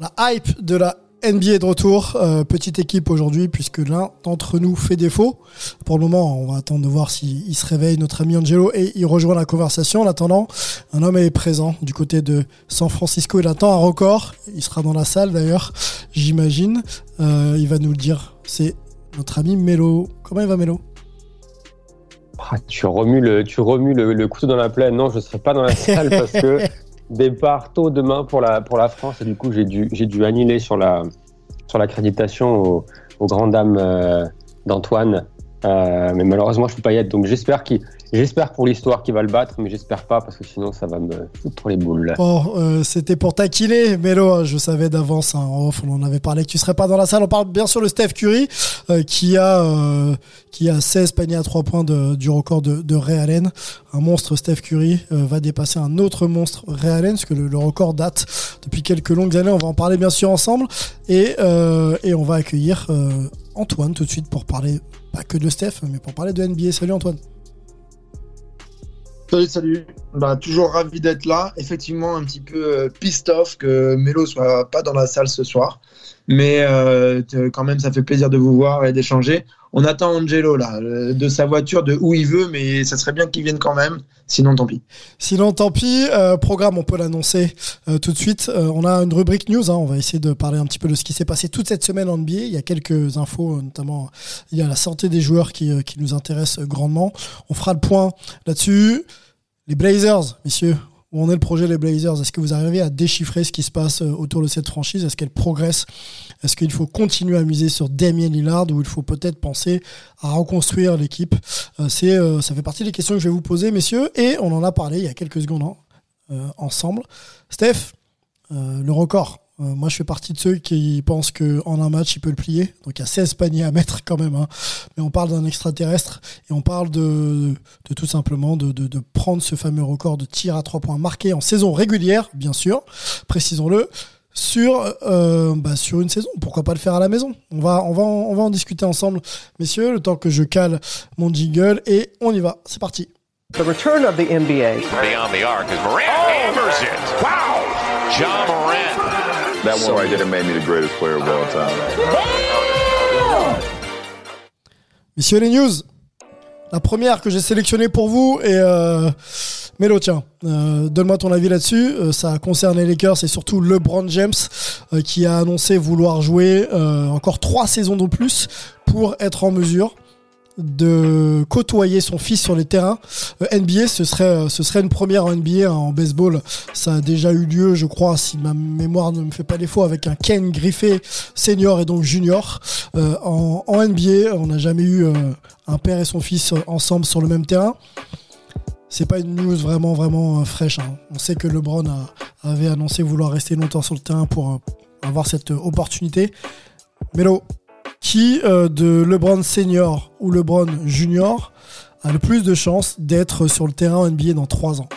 La hype de la NBA de retour, euh, petite équipe aujourd'hui puisque l'un d'entre nous fait défaut. Pour le moment, on va attendre de voir s'il se réveille, notre ami Angelo, et il rejoint la conversation. En attendant, un homme est présent du côté de San Francisco. Il attend un record. Il sera dans la salle d'ailleurs, j'imagine. Euh, il va nous le dire. C'est notre ami Melo. Comment il va Melo? Ah, tu remues, le, tu remues le, le couteau dans la plaie. Non, je ne serai pas dans la salle parce que départ tôt demain pour la, France et du coup j'ai dû, annuler sur la sur l'accréditation aux, aux grandes dames euh, d'Antoine. Euh, mais malheureusement je peux pas y être donc j'espère pour l'histoire qu'il va le battre, mais j'espère pas parce que sinon ça va me foutre les boules. Bon, euh, c'était pour taquiner, Melo. hein, Je savais d'avance, hein, off, on en avait parlé que tu serais pas dans la salle. On parle bien sûr de Steph Curry, euh, qui a qui a 16 paniers à 3 points du record de, de Ray Allen. Un monstre Steph Curry va dépasser un autre monstre Ray Allen, parce que le, le record date depuis quelques longues années. On va en parler bien sûr ensemble, et et on va accueillir Antoine tout de suite pour parler pas que de Steph, mais pour parler de NBA. Salut Antoine. Salut, salut. Bah, toujours ravi d'être là. Effectivement, un petit peu euh, pissed off que Melo soit pas dans la salle ce soir. Mais euh, quand même, ça fait plaisir de vous voir et d'échanger. On attend Angelo là, euh, de sa voiture, de où il veut, mais ça serait bien qu'il vienne quand même. Sinon, tant pis. Sinon, tant pis. Euh, programme, on peut l'annoncer euh, tout de suite. Euh, on a une rubrique news. hein. On va essayer de parler un petit peu de ce qui s'est passé toute cette semaine en NBA. Il y a quelques infos, notamment il y a la santé des joueurs qui, nous intéresse grandement. On fera le point là-dessus. Les Blazers, messieurs. Où en est le projet des Blazers? Est-ce que vous arrivez à déchiffrer ce qui se passe autour de cette franchise? Est-ce qu'elle progresse Est-ce qu'il faut continuer à miser sur Damien Lillard ou il faut peut-être penser à reconstruire l'équipe Euh, c'est, euh, Ça fait partie des questions que je vais vous poser, messieurs. Et on en a parlé il y a quelques secondes hein, euh, ensemble. Steph, le record. Moi, je fais partie de ceux qui pensent qu'en un match, il peut le plier. Donc, il y a 16 paniers à mettre quand même. hein. Mais on parle d'un extraterrestre et on parle de, tout simplement de prendre ce fameux record de tir à 3 points marqué en saison régulière, bien sûr, précisons-le, sur, euh, bah, sur une saison. Pourquoi pas le faire à la maison? On va, on, va en, on va en discuter ensemble, messieurs, le temps que je cale mon jingle et on y va. C'est parti. The return of the NBA. Beyond the arc as Morant hammers it. Wow! John Morant. That one right there made me the greatest player of all time. Messieurs les news, la première que j'ai sélectionnée pour vous est euh, Melo, tiens, euh, donne-moi ton avis là-dessus. Euh, ça concerne les Lakers et surtout LeBron James euh, qui a annoncé vouloir jouer encore trois saisons de plus pour être en mesure de côtoyer son fils sur les terrains. NBA, ce serait, une première en NBA, hein, en baseball. Ça a déjà eu lieu, je crois, si ma mémoire ne me fait pas défaut, avec un Ken Griffey senior et donc junior. En, NBA, on n'a jamais eu un père et son fils ensemble sur le même terrain. C'est pas une news vraiment vraiment euh, fraîche. hein. On sait que LeBron avait annoncé vouloir rester longtemps sur le terrain pour euh, avoir cette euh, opportunité. Melo, qui de LeBron senior ou LeBron junior a le plus de chances d'être sur le terrain NBA dans 3 ans?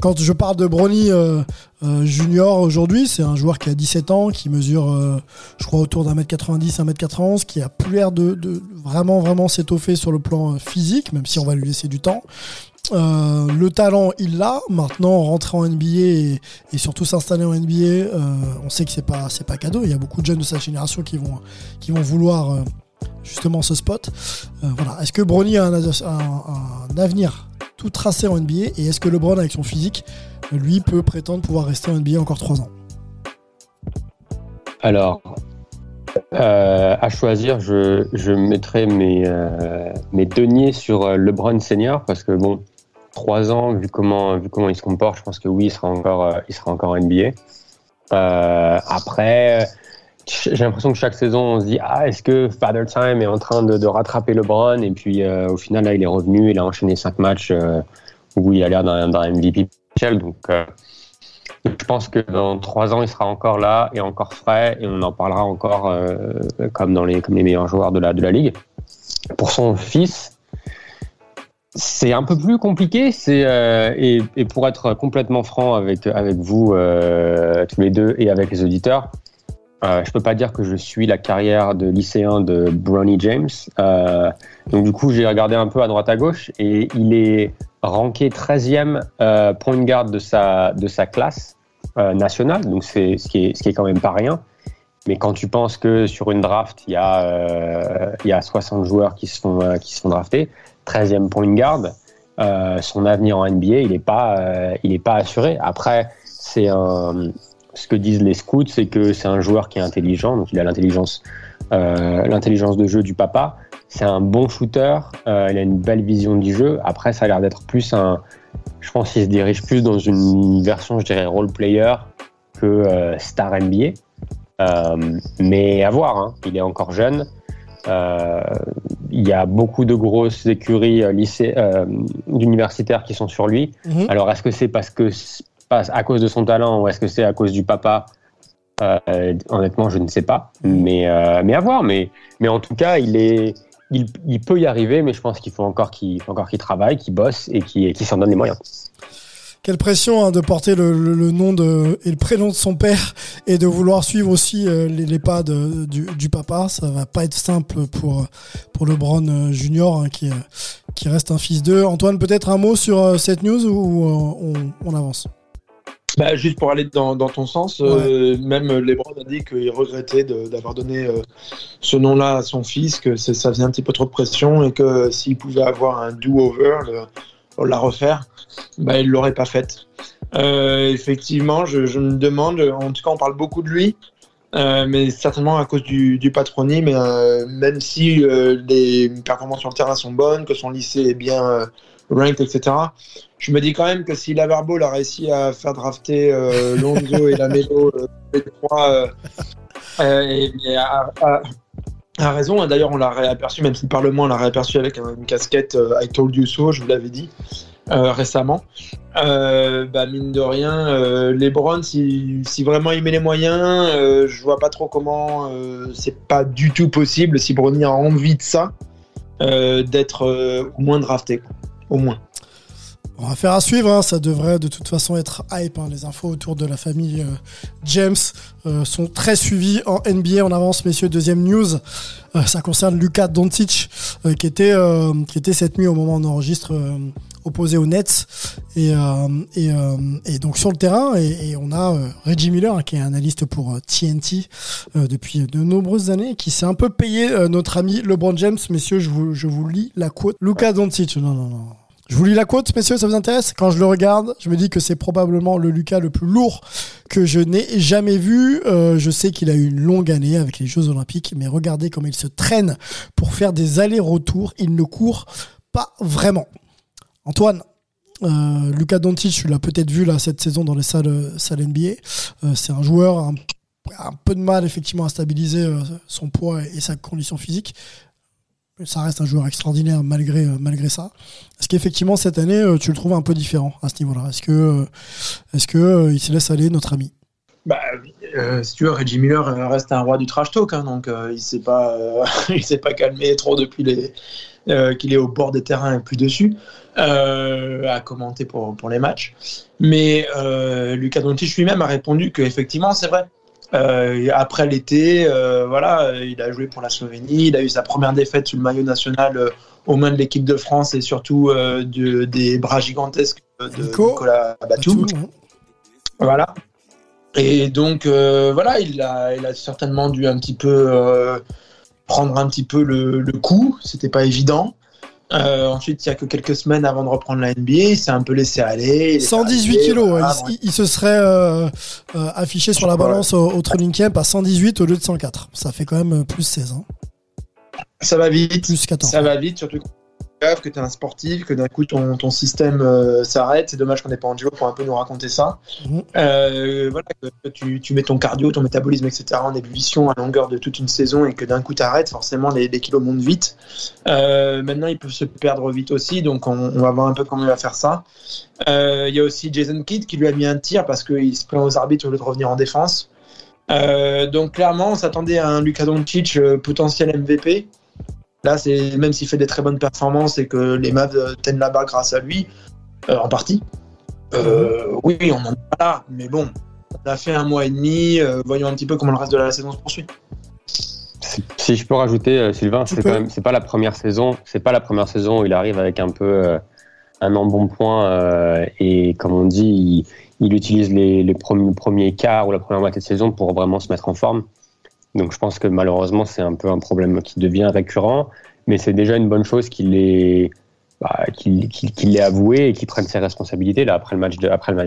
Quand je parle de Bronny junior aujourd'hui, c'est un joueur qui a 17 ans, qui mesure, je crois, autour d'un mètre 90, un mètre 91, qui a plus l'air de, de vraiment vraiment s'étoffer sur le plan physique, même si on va lui laisser du temps. Euh, le talent, il l'a. Maintenant, rentrer en NBA et, surtout s'installer en NBA, euh, on sait que c'est pas c'est pas cadeau. Il y a beaucoup de jeunes de sa génération qui vont vouloir euh, justement ce spot. Voilà. Est-ce que Bronny a un, avenir tout tracé en NBA et est-ce que LeBron avec son physique, lui, peut prétendre pouvoir rester en NBA encore 3 ans? Alors, à choisir, je, je mettrais mes, mes deniers sur LeBron Senior parce que bon, trois ans, vu comment, vu comment il se comporte, je pense que oui, il sera encore, euh, il sera encore NBA. Euh, après, j'ai l'impression que chaque saison, on se dit ah, est-ce que Father Time est en train de, de rattraper LeBron? Et puis euh, au final, là, il est revenu, il a enchaîné cinq matchs où il a l'air d'un MVP potentiel. Donc, je pense que dans trois ans, il sera encore là et encore frais, et on en parlera encore comme dans les comme les meilleurs joueurs de la de la ligue. Pour son fils, c'est un peu plus compliqué. C'est euh, et, et pour être complètement franc avec avec vous euh, tous les deux et avec les auditeurs, euh, je peux pas dire que je suis la carrière de lycéen de Bronny James. Euh, donc du coup, j'ai regardé un peu à droite à gauche et il est ranké 13e euh, point guard de sa de sa classe euh, nationale. Donc c'est ce qui est ce qui est quand même pas rien. Mais quand tu penses que sur une draft, il y a il y a 60 joueurs qui euh, qui se font drafter, 13e point guard, euh, son avenir en NBA, il est pas euh, pas assuré. Après, c'est ce que disent les scouts, c'est que c'est un joueur qui est intelligent, donc il a l'intelligence, euh, l'intelligence de jeu du papa. C'est un bon shooter, euh, il a une belle vision du jeu. Après, ça a l'air d'être plus un, je pense qu'il se dirige plus dans une version, je dirais, role player que star NBA. Mais à voir, hein. il est encore jeune. Euh, il y a beaucoup de grosses écuries euh, lycée, euh, universitaires qui sont sur lui. Mhm. Alors, est-ce que c'est parce que à cause de son talent ou est-ce que c'est à cause du papa? Euh, Honnêtement, je ne sais pas. Mais, euh, mais à voir. Mais, mais en tout cas, il, est, il, il peut y arriver, mais je pense qu'il faut encore qu'il encore qu'il travaille, qu'il bosse et qu'il qu'il s'en donne les moyens. Quelle pression hein, de porter le, le- le nom de, et le prénom de son père et de vouloir suivre aussi euh, les, les pas de- du, du papa. Ça va pas être simple pour, pour LeBron euh, Junior hein, qui, euh, qui reste un fils d'eux. Antoine, peut-être un mot sur cette news ou on, on avance? Bah, juste pour aller dans, dans ton sens, euh, même Lebron a dit qu'il regrettait d'avoir donné euh, ce nom-là à son fils, que ça faisait un petit peu trop de pression et que s'il pouvait avoir un do-over, la refaire, bah, il l'aurait pas faite. Euh, effectivement, je, me demande, en tout cas, on parle beaucoup de lui, euh, mais certainement à cause du, patronyme, euh, même si les performances sur le terrain sont bonnes, que son lycée est bien ranked, etc. Je me dis quand même que si Laverbo a réussi à faire drafter Lonzo et Lamelo, les trois, et, a- a raison. Et D'ailleurs, on l'a réaperçu, même si le Parlement l'a réaperçu avec un- une casquette euh, I told you so, je vous l'avais dit euh, récemment. Euh, bah, mine de rien, euh, LeBron, si, si vraiment il met les moyens, euh, je vois pas trop comment c'est pas du tout possible si Bronny a envie de ça, d'être au moins drafté. Au moins. On va faire à suivre, hein. ça devrait de toute façon être hype. hein. Les infos autour de la famille euh, James euh, sont très suivies en NBA. On avance, messieurs. Deuxième news, Euh, ça concerne Luka Doncic, euh, qui était euh, qui était cette nuit au moment où on enregistre euh, opposé aux Nets et et, et donc sur le terrain. Et, et on a Reggie Miller, hein, qui est analyste pour TNT depuis de nombreuses années, qui s'est un peu payé notre ami LeBron James. Messieurs, je vous je vous lis la quote. Luka Doncic, non non non. Je vous lis la quote, messieurs, ça vous intéresse? Quand je le regarde, je me dis que c'est probablement le Lucas le plus lourd que je n'ai jamais vu. Euh, je sais qu'il a eu une longue année avec les Jeux Olympiques, mais regardez comme il se traîne pour faire des allers-retours. Il ne court pas vraiment. Antoine, euh, Lucas Doncic, tu l'as peut-être vu là cette saison dans les salles, NBA. Euh, c'est un joueur un, un peu de mal effectivement à stabiliser son poids et sa condition physique ça reste un joueur extraordinaire malgré, euh, malgré ça. Est-ce qu'effectivement cette année euh, tu le trouves un peu différent à ce niveau-là? Est-ce que, euh, est-ce que se laisse aller notre ami? Bah, euh, si tu veux, Reggie Miller reste un roi du trash talk, hein, donc il s'est pas, s'est pas calmé trop depuis les, qu'il est au bord des terrains et plus dessus à commenter pour, pour les matchs. Mais Lucas Doncic lui-même a répondu que effectivement c'est vrai. Euh, après l'été, euh, voilà, il a joué pour la Slovénie, il a eu sa première défaite sous le maillot national euh, aux mains de l'équipe de France et surtout de- des bras gigantesques de Nico. Nicolas Batum. Batum. Voilà. Et donc, voilà, il a, il a certainement dû un petit peu prendre un petit peu le, le coup. C'était pas évident. Euh, ensuite, il y a que quelques semaines avant de reprendre la NBA, il s'est un peu laissé aller. il est 118 arrivé, kilos, voilà, il, il- se serait euh, euh, affiché sur la balance au, au training camp à 118 au lieu de 104. Ça fait quand même plus 16, hein. Ça va vite. plus 14. Ça va vite, surtout que tu es un sportif, que d'un coup ton, ton système euh, s'arrête. C'est dommage qu'on n'ait pas Angelo pour un peu nous raconter ça. Mhm. Euh, voilà, que tu, tu mets ton cardio, ton métabolisme, etc. en ébullition à longueur de toute une saison et que d'un coup t'arrêtes, forcément les, les kilos montent vite. Euh, maintenant, ils peuvent se perdre vite aussi, donc on, on va voir un peu comment il va faire ça. Il y a aussi Jason Kidd qui lui a mis un tir parce qu'il se plaint aux arbitres au lieu de revenir en défense. Donc clairement, on s'attendait à un Luka Doncic potentiel MVP. Là, c'est même s'il fait des très bonnes performances et que les Mavs euh, tiennent la barre grâce à lui, euh, en partie. Euh, oui, on en est pas là, mais bon, on a fait un mois et demi. euh, voyons un petit peu comment le reste de la saison se poursuit. Si- Si je peux rajouter, Sylvain, c'est quand même, c'est pas la première saison, c'est pas la première saison où il arrive avec un peu euh, un embonpoint euh, et comme on dit, il, il utilise les, les premiers, premiers quarts ou la première moitié de saison pour vraiment se mettre en forme. Donc je pense que malheureusement c'est un peu un problème qui devient récurrent, mais c'est déjà une bonne chose qu'il bah, l'ait avoué et qu'il prenne ses responsabilités là après le match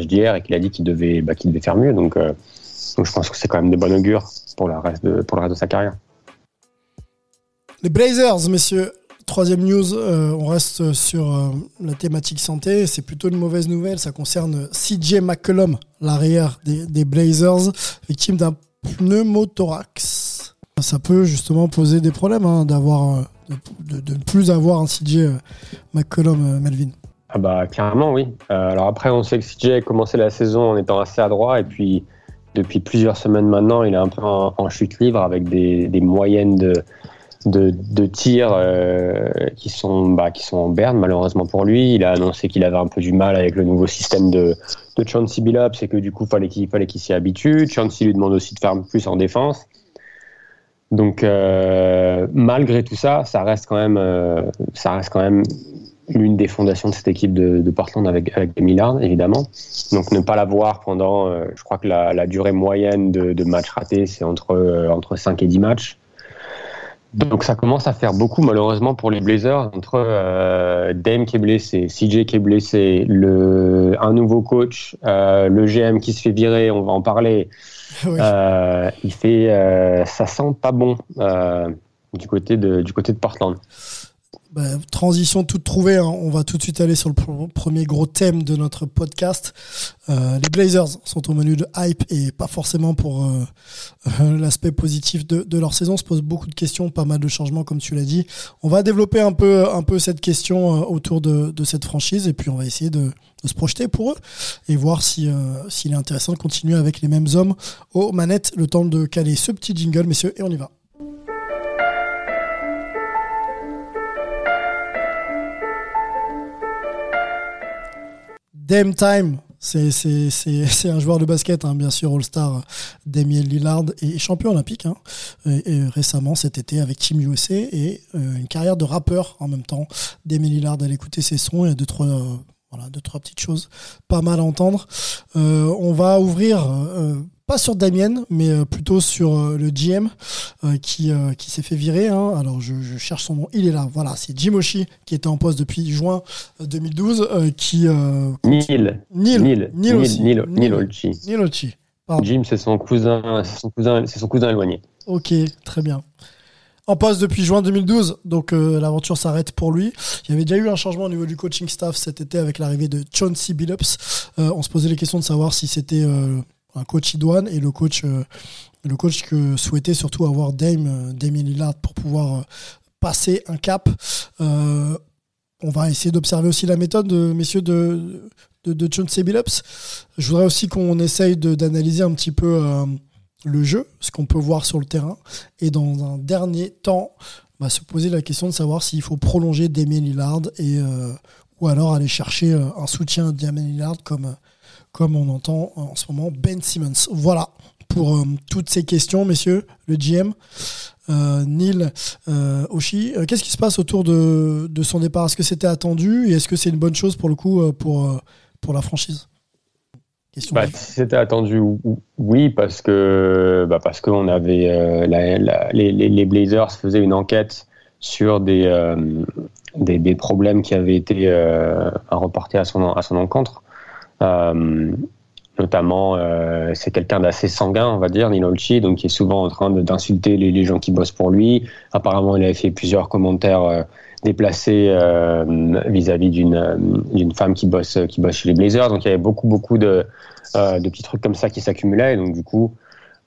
d'hier et qu'il a dit qu'il devait bah, devait faire mieux. Donc euh, donc je pense que c'est quand même de bon augure pour le reste de pour le reste de sa carrière. Les Blazers, messieurs. Troisième news, euh, on reste sur euh, la thématique santé. C'est plutôt une mauvaise nouvelle. Ça concerne CJ McCollum, l'arrière des Blazers, victime d'un pneumothorax. Ça peut justement poser des problèmes hein, d'avoir, euh, de, ne plus avoir un CJ euh, McCollum, euh, Melvin. Ah bah clairement oui. Alors après on sait que CJ a commencé la saison en étant assez adroit et puis depuis plusieurs semaines maintenant il est un peu en, chute libre avec des moyennes de, de, tirs euh, qui sont bah, qui sont en berne malheureusement pour lui. Il a annoncé qu'il avait un peu du mal avec le nouveau système de, de Billups et que du coup fallait qu'il fallait qu'il s'y habitue. Chauncey lui demande aussi de faire plus en défense. Donc euh, malgré tout ça, ça reste quand même euh, ça reste quand même l'une des fondations de cette équipe de, Portland avec, avec Millard, évidemment. Donc ne pas l'avoir pendant, je crois que la, durée moyenne de, de matchs ratés, c'est entre, entre 5 et 10 matchs. Donc ça commence à faire beaucoup malheureusement pour les Blazers, entre euh, Dame qui est blessé, CJ qui est blessé, le, un nouveau coach, euh, le GM qui se fait virer, on va en parler. Oui. Euh, il fait, euh, ça sent pas bon euh, du, côté de, du côté de Portland. Bah, transition toute trouvée. hein. On va tout de suite aller sur le pr- premier gros thème de notre podcast. Euh, les Blazers sont au menu de hype et pas forcément pour euh, euh, l'aspect positif de, leur saison. On se pose beaucoup de questions, pas mal de changements comme tu l'as dit. On va développer un peu, cette question autour de, cette franchise et puis on va essayer de, se projeter pour eux et voir si s'il est intéressant de continuer avec les mêmes hommes aux manettes. Le temps de caler ce petit jingle, messieurs, et on y va. Dame Time, c'est un joueur de basket, hein, bien sûr, All-Star, Damien Lillard, et champion olympique, hein, et, récemment cet été avec Team USA, et euh, une carrière de rappeur en même temps. Damien Lillard, allez écouter ses sons, il y a deux, trois, euh, voilà, deux, trois petites choses pas mal à entendre. Euh, on va ouvrir, pas sur Damien, mais euh, plutôt sur euh, le GM euh, qui, qui s'est fait virer. hein. Alors je, je cherche son nom, il est là. Voilà, c'est Jim Oshie qui était en poste depuis juin euh, 2012, euh, qui Neil. Neil, Neil. Neil aussi. Neil, Neil. Jim, c'est son cousin, c'est son cousin, c'est son cousin éloigné. Ok, très bien. En poste depuis juin 2012, donc euh, l'aventure s'arrête pour lui. Il y avait déjà eu un changement au niveau du coaching staff cet été avec l'arrivée de Chauncey Billups. Euh, on se posait les questions de savoir si c'était euh, coach idoine et le coach, euh, le coach que souhaitait surtout avoir Dame, euh, Damien Lillard pour pouvoir euh, passer un cap. On va essayer d'observer aussi la méthode, de, messieurs, de, de, de Chauncey Billups. Je voudrais aussi qu'on essaye d'analyser un petit peu le jeu, ce qu'on peut voir sur le terrain. Et dans un dernier temps, on va se poser la question de savoir s'il faut prolonger Damien Lillard ou alors aller chercher un soutien à Damien Lillard comme, comme on entend en ce moment Ben Simmons. Voilà pour euh, toutes ces questions, messieurs, le GM. Euh, Neil euh, Oshie, euh, qu'est-ce qui se passe autour de, de son départ? Est-ce que c'était attendu? Et est-ce que c'est une bonne chose pour le coup pour, pour la franchise? Question Bah, si c'était attendu, ou- ou- oui, parce que bah, parce qu'on avait euh, la- la- les, les- les Blazers faisaient une enquête sur des, euh, des, des, problèmes qui avaient été euh, reportés à son, à son encontre. Euh, notamment, euh, c'est quelqu'un d'assez sanguin, on va dire, Ninolchi, donc qui est souvent en train d'insulter les, gens qui bossent pour lui. Apparemment, il avait fait plusieurs commentaires euh, déplacés vis-à-vis d'une femme qui bosse chez les Blazers. Donc, il y avait beaucoup beaucoup de petits trucs comme ça qui s'accumulaient. Donc, du coup,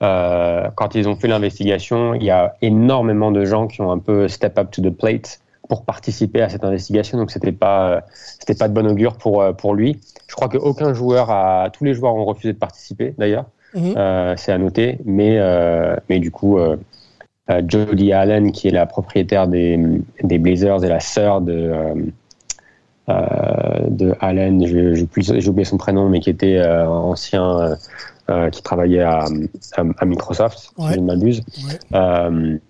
quand ils ont fait l'investigation, il y a énormément de gens qui ont un peu step up to the plate pour participer à cette investigation. Donc c'était pas c'était pas de bon augure pour euh, pour lui. Je crois qu'aucun joueur a tous les joueurs ont refusé de participer d'ailleurs. Mmh. Euh, c'est à noter, mais euh, mais du coup. Euh, Jodie Allen, qui est la propriétaire des, des Blazers et la sœur de, de Allen, j'ai oublié son prénom, mais qui était ancien euh, qui travaillait à, à, à Microsoft, ouais. si je ne m'abuse. Ouais.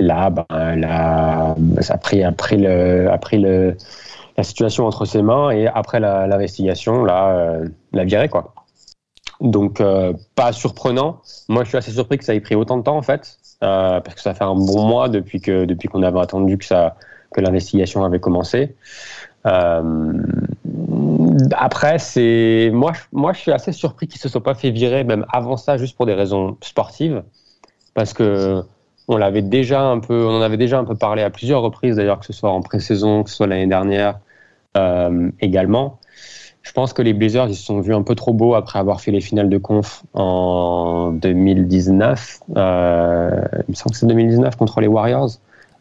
Là, ben, là, ça a pris, a pris, le, a pris le, la situation entre ses mains et après l'investigation, là, euh, la virée, quoi. Donc, euh, pas surprenant. Moi, je suis assez surpris que ça ait pris autant de temps, en fait, euh, parce que ça fait un bon mois depuis que depuis qu'on avait attendu que que l'investigation avait commencé. Euh, après, c'est moi, moi, je suis assez surpris qu'il se soit pas fait virer même avant ça, juste pour des raisons sportives, parce que on l'avait déjà un peu, on en avait déjà un peu parlé à plusieurs reprises, d'ailleurs, que ce soit en pré-saison, que ce soit l'année dernière euh, également. Je pense que les Blazers ils se sont vus un peu trop beaux après avoir fait les finales de conf en 2019. Euh, il me semble que c'est 2019 contre les Warriors,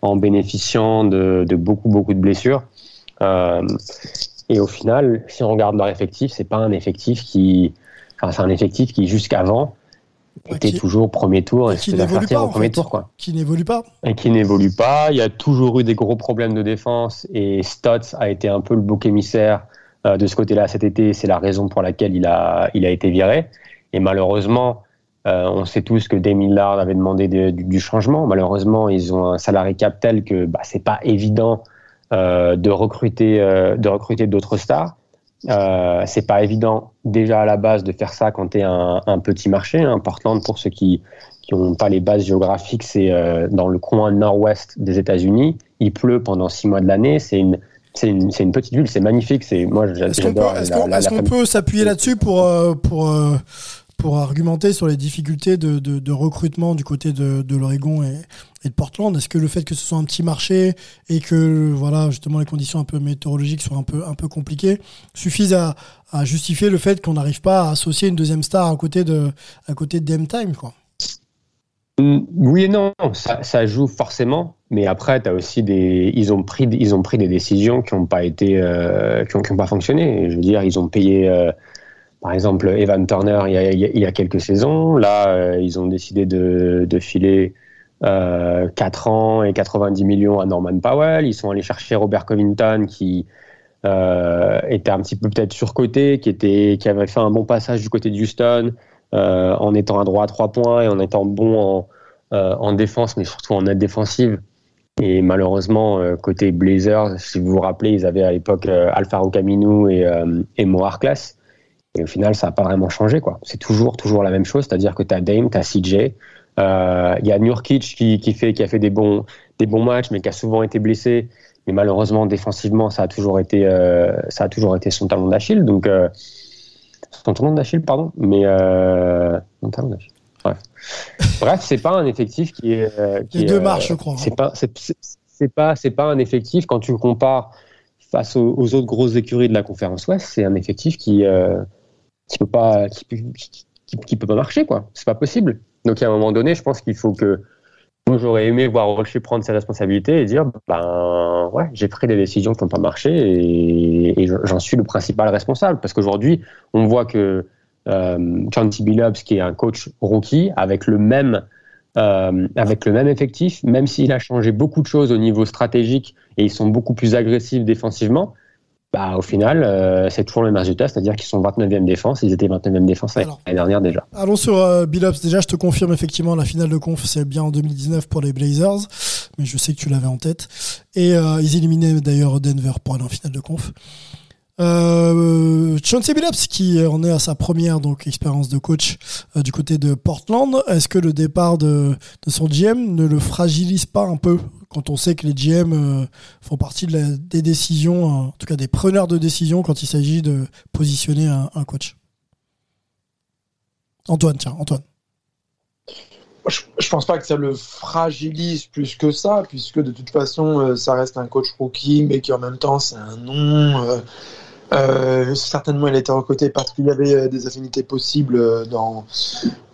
en bénéficiant de, beaucoup beaucoup de blessures. Euh, et au final, si on regarde leur effectif, c'est pas un effectif qui, enfin, c'est un effectif qui jusqu'avant était qui, toujours premier tour et, qui n'évolue pas au premier fait. tour quoi. Qui n'évolue pas. Et qui n'évolue pas. Il y a toujours eu des gros problèmes de défense et Stotts a été un peu le bouc émissaire euh, de ce côté-là cet été. C'est la raison pour laquelle il a, il a été viré. Et malheureusement, euh, on sait tous que Dame Lillard avait demandé de, du, du, changement. Malheureusement, ils ont un salarié cap tel que bah, c'est pas évident euh, de recruter de recruter d'autres stars. Euh, c'est pas évident déjà à la base de faire ça quand tu es un, un, petit marché. Hein. Portland, pour ceux qui qui n'ont pas les bases géographiques, c'est euh, dans le coin nord-ouest des États-Unis. Il pleut pendant six mois de l'année. C'est une c'est une, une, petite ville, c'est magnifique. C'est moi. Est-ce qu'on peut, est qu qu peut s'appuyer là-dessus pour euh, pour pour argumenter sur les difficultés de, de, de recrutement du côté de, de l'Oregon et, de Portland Est-ce que le fait que ce soit un petit marché et que voilà justement les conditions un peu météorologiques soient un peu un peu compliquées suffisent à, justifier le fait qu'on n'arrive pas à associer une deuxième star à côté de à côté de Time quoi? Oui et non, ça, joue forcément, mais après, as aussi des, ils ont pris, ils ont pris des décisions qui n'ont pas été, euh, qui n'ont pas fonctionné. Je veux dire, ils ont payé, euh, par exemple, Evan Turner il y a, quelques saisons. Là, euh, ils ont décidé de filer euh, 4 ans et 90 millions à Norman Powell. Ils sont allés chercher Robert Covington qui euh, était un petit peu peut-être surcoté, qui était, qui avait fait un bon passage du côté de Houston. Euh, en étant un droit à trois points et en étant bon en, euh, en défense, mais surtout en aide défensive. Et malheureusement, côté Blazers, si vous vous rappelez, ils avaient à l'époque Alfaro Camino et, et Harkless. Et au final, ça n'a pas vraiment changé. quoi. C'est toujours, toujours la même chose, c'est-à-dire que tu as Dame, tu as CJ. Il y a Nurkic qui, qui, fait, qui a fait des bons, des bons matchs, mais qui a souvent été blessé. Mais malheureusement, défensivement, ça a toujours été, ça a toujours été son talon d'Achille. Donc, son talon d'Achille, pardon, mais euh, mon talon d'Achille. Bref, bref, c'est pas un effectif qui est. Euh, qui Les est, deux marches, je crois. C'est pas, c'est pas, c'est pas un effectif quand tu le compares face aux, aux, autres grosses écuries de la conférence Ouest, c'est un effectif qui, euh, qui peut pas, qui, qui, qui, qui, peut pas marcher, quoi. C'est pas possible. Donc, à un moment donné, je pense qu'il faut que moi, j'aurais aimé voir Rocher prendre ses responsabilités et dire ben ouais, j'ai pris des décisions qui n'ont pas marché et, j'en suis le principal responsable. Parce qu'aujourd'hui, on voit que euh, Chanty Billups, qui est un coach rookie, avec le même euh, avec le même effectif, même s'il a changé beaucoup de choses au niveau stratégique et ils sont beaucoup plus agressifs défensivement, bah, au final, euh, c'est toujours le même résultat, c'est-à-dire qu'ils sont 29e défense, ils étaient 29e défense l'année dernière déjà. Allons sur euh, Billups. Déjà, je te confirme effectivement la finale de conf, c'est bien en 2019 pour les Blazers, mais je sais que tu l'avais en tête. Et euh, ils éliminaient d'ailleurs Denver pour aller en finale de conf. Euh, Chauncey qui en est à sa première donc expérience de coach euh, du côté de Portland. Est-ce que le départ de, son GM ne le fragilise pas un peu quand on sait que les GM euh, font partie des décisions, en tout cas des preneurs de décisions quand il s'agit de positionner un, coach? Antoine, tiens, Antoine. Je, je pense pas que ça le fragilise plus que ça, puisque de toute façon, euh, ça reste un coach rookie, mais qui en même temps, c'est un nom. Euh, euh, certainement, il a été recruté parce qu'il y avait des affinités possibles dans,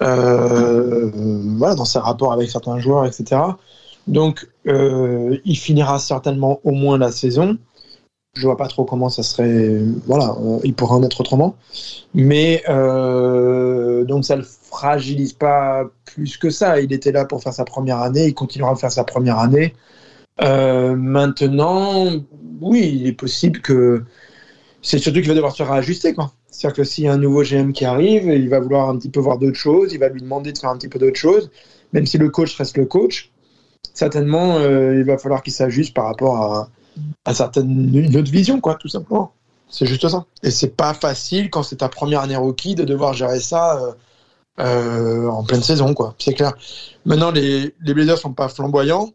euh, voilà, dans ses rapports avec certains joueurs, etc. Donc, euh, il finira certainement au moins la saison. Je vois pas trop comment ça serait. Voilà, il pourrait en être autrement. Mais euh, donc, ça le fragilise pas plus que ça. Il était là pour faire sa première année. Il continuera à faire sa première année. Euh, maintenant, oui, il est possible que c'est surtout qu'il va devoir se réajuster. C'est-à-dire que s'il y a un nouveau GM qui arrive, il va vouloir un petit peu voir d'autres choses, il va lui demander de faire un petit peu d'autres choses, même si le coach reste le coach. Certainement, euh, il va falloir qu'il s'ajuste par rapport à, à certaines, une autre vision, quoi, tout simplement. C'est juste ça. Et c'est pas facile quand c'est ta première année rookie de devoir gérer ça euh, euh, en pleine saison, quoi. C'est clair. Maintenant, les, les Blazers sont pas flamboyants.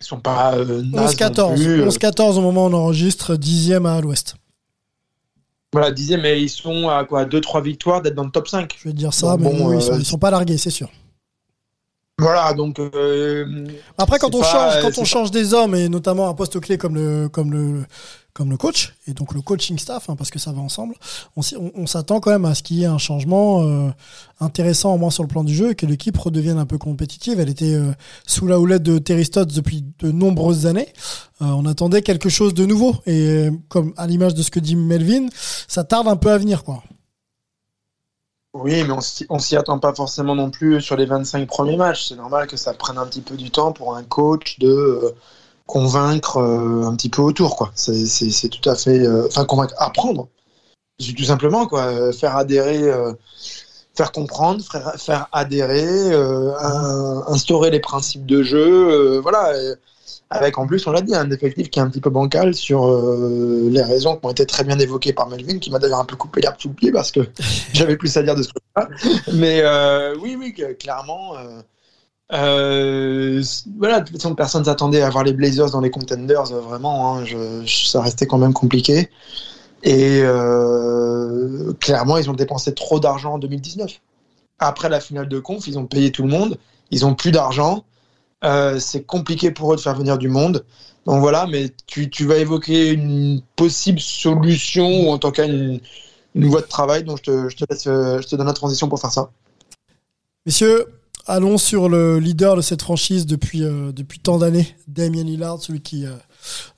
Ils sont pas euh, 11-14. 11-14 au moment où on enregistre, dixième à l'ouest. Voilà, dixième, mais ils sont à quoi 2-3 victoires d'être dans le top 5. Je vais te dire ça, mais bon, ils, sont, ils sont pas largués, c'est sûr. Voilà, donc. Euh, Après, quand on pas, change, quand on change des hommes et notamment un poste clé comme le comme le comme le coach et donc le coaching staff, hein, parce que ça va ensemble, on, s'attend quand même à ce qu'il y ait un changement euh, intéressant au moins sur le plan du jeu et que l'équipe redevienne un peu compétitive. Elle était euh, sous la houlette de Terry Stotts depuis de nombreuses années. Euh, on attendait quelque chose de nouveau et comme à l'image de ce que dit Melvin, ça tarde un peu à venir, quoi. Oui, mais on s'y attend pas forcément non plus sur les 25 premiers matchs. C'est normal que ça prenne un petit peu du temps pour un coach de convaincre euh, un petit peu autour, quoi. C'est tout à fait, euh, enfin convaincre, apprendre, tout simplement, quoi. Faire adhérer, euh, faire comprendre, faire, faire adhérer, instaurer les principes de jeu, voilà. avec en plus, on l'a dit, un effectif qui est un petit peu bancal sur les raisons qui ont été très bien évoquées par Melvin, qui m'a d'ailleurs un peu coupé l'herbe sous le pied parce que j'avais plus à dire de ce truc-là. Mais oui, oui, clairement. Euh, voilà, de toute façon, personne s'attendait à voir les Blazers dans les contenders, vraiment. Hein, ça restait quand même compliqué. Et clairement, ils ont dépensé trop d'argent en 2019. Après la finale de conf, ils ont payé tout le monde. Ils ont plus d'argent. Euh, c'est compliqué pour eux de faire venir du monde. Donc voilà, mais tu, vas évoquer une possible solution ou en tant cas une, voie de travail. Donc je te, je te donne la transition pour faire ça. Messieurs, allons sur le leader de cette franchise depuis, euh, tant d'années, Damien Lillard, celui qui, euh,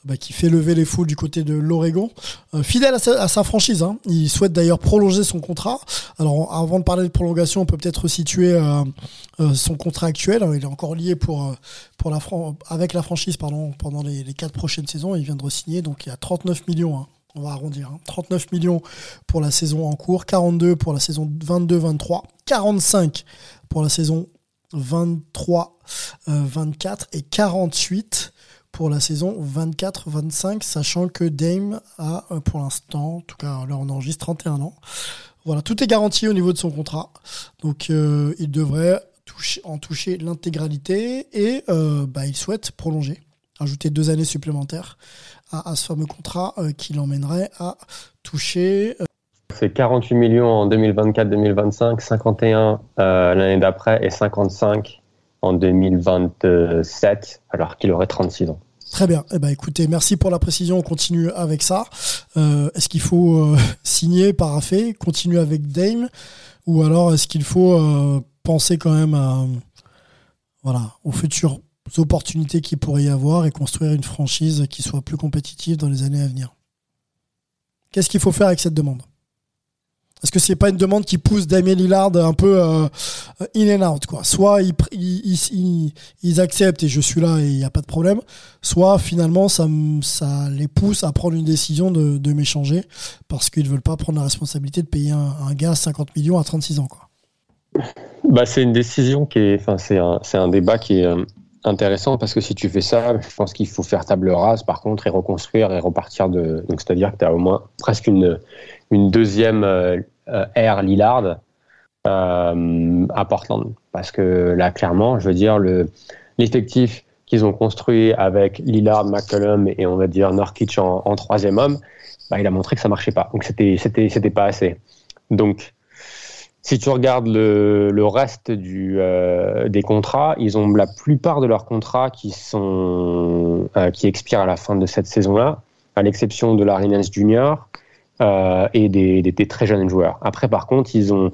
bah, qui fait lever les foules du côté de l'Oregon. Euh, fidèle à sa, franchise, hein. il souhaite d'ailleurs prolonger son contrat. Alors avant de parler de prolongation, on peut peut-être euh, son contrat actuel. Il est encore lié avec la franchise pendant les, quatre prochaines saisons. Il vient de re-signer, donc il y a 39 millions. Hein on va arrondir, hein. 39 millions pour la saison en cours, 42 pour la saison 22-23, 45 pour la saison 23-24 et 48 pour la saison 24-25, sachant que Dame a pour l'instant, en tout cas là on enregistre 31 ans. Voilà, tout est garanti au niveau de son contrat. Donc euh, il devrait en toucher l'intégralité et euh, bah, il souhaite prolonger, ajouter deux années supplémentaires à, ce fameux contrat euh, qui l'emmènerait à toucher. C'est 48 millions en 2024-2025, 51 euh, l'année d'après et 55 en 2027, alors qu'il aurait 36 ans. Très bien. Eh ben, écoutez, merci pour la précision. On continue avec ça. Euh, est-ce qu'il faut euh, signer, paraffer, continuer avec Dame, ou alors est-ce qu'il faut penser quand même à, voilà, aux futures opportunités qu'il pourrait y avoir et construire une franchise qui soit plus compétitive dans les années à venir? Qu'est-ce qu'il faut faire avec cette demande? Est-ce que c'est pas une demande qui pousse Damien Lillard un peu euh, in and out quoi Soit ils, acceptent et je suis là et il n'y a pas de problème, soit finalement ça, les pousse à prendre une décision de, m'échanger parce qu'ils veulent pas prendre la responsabilité de payer un, gars 50 millions à 36 ans quoi. Bah c'est une décision qui est, enfin c'est un, un débat qui est, intéressant parce que si tu fais ça, je pense qu'il faut faire table rase par contre et reconstruire et repartir de. Donc c'est-à-dire que tu as au moins presque une, une deuxième euh, euh, Lillard euh, à Portland. Parce que là, clairement, je veux dire, le, l'effectif qu'ils ont construit avec Lillard, McCollum et on va dire Norkic en, en troisième homme, bah, il a montré que ça marchait pas. Donc c'était, c'était, c'était pas assez. Donc si tu regardes le, le reste du, euh, des contrats, ils ont la plupart de leurs contrats qui, sont, euh, qui expirent à la fin de cette saison-là, à l'exception de Larry Nance Jr. Euh, et des, des, des, très jeunes joueurs. Après, par contre, ils ont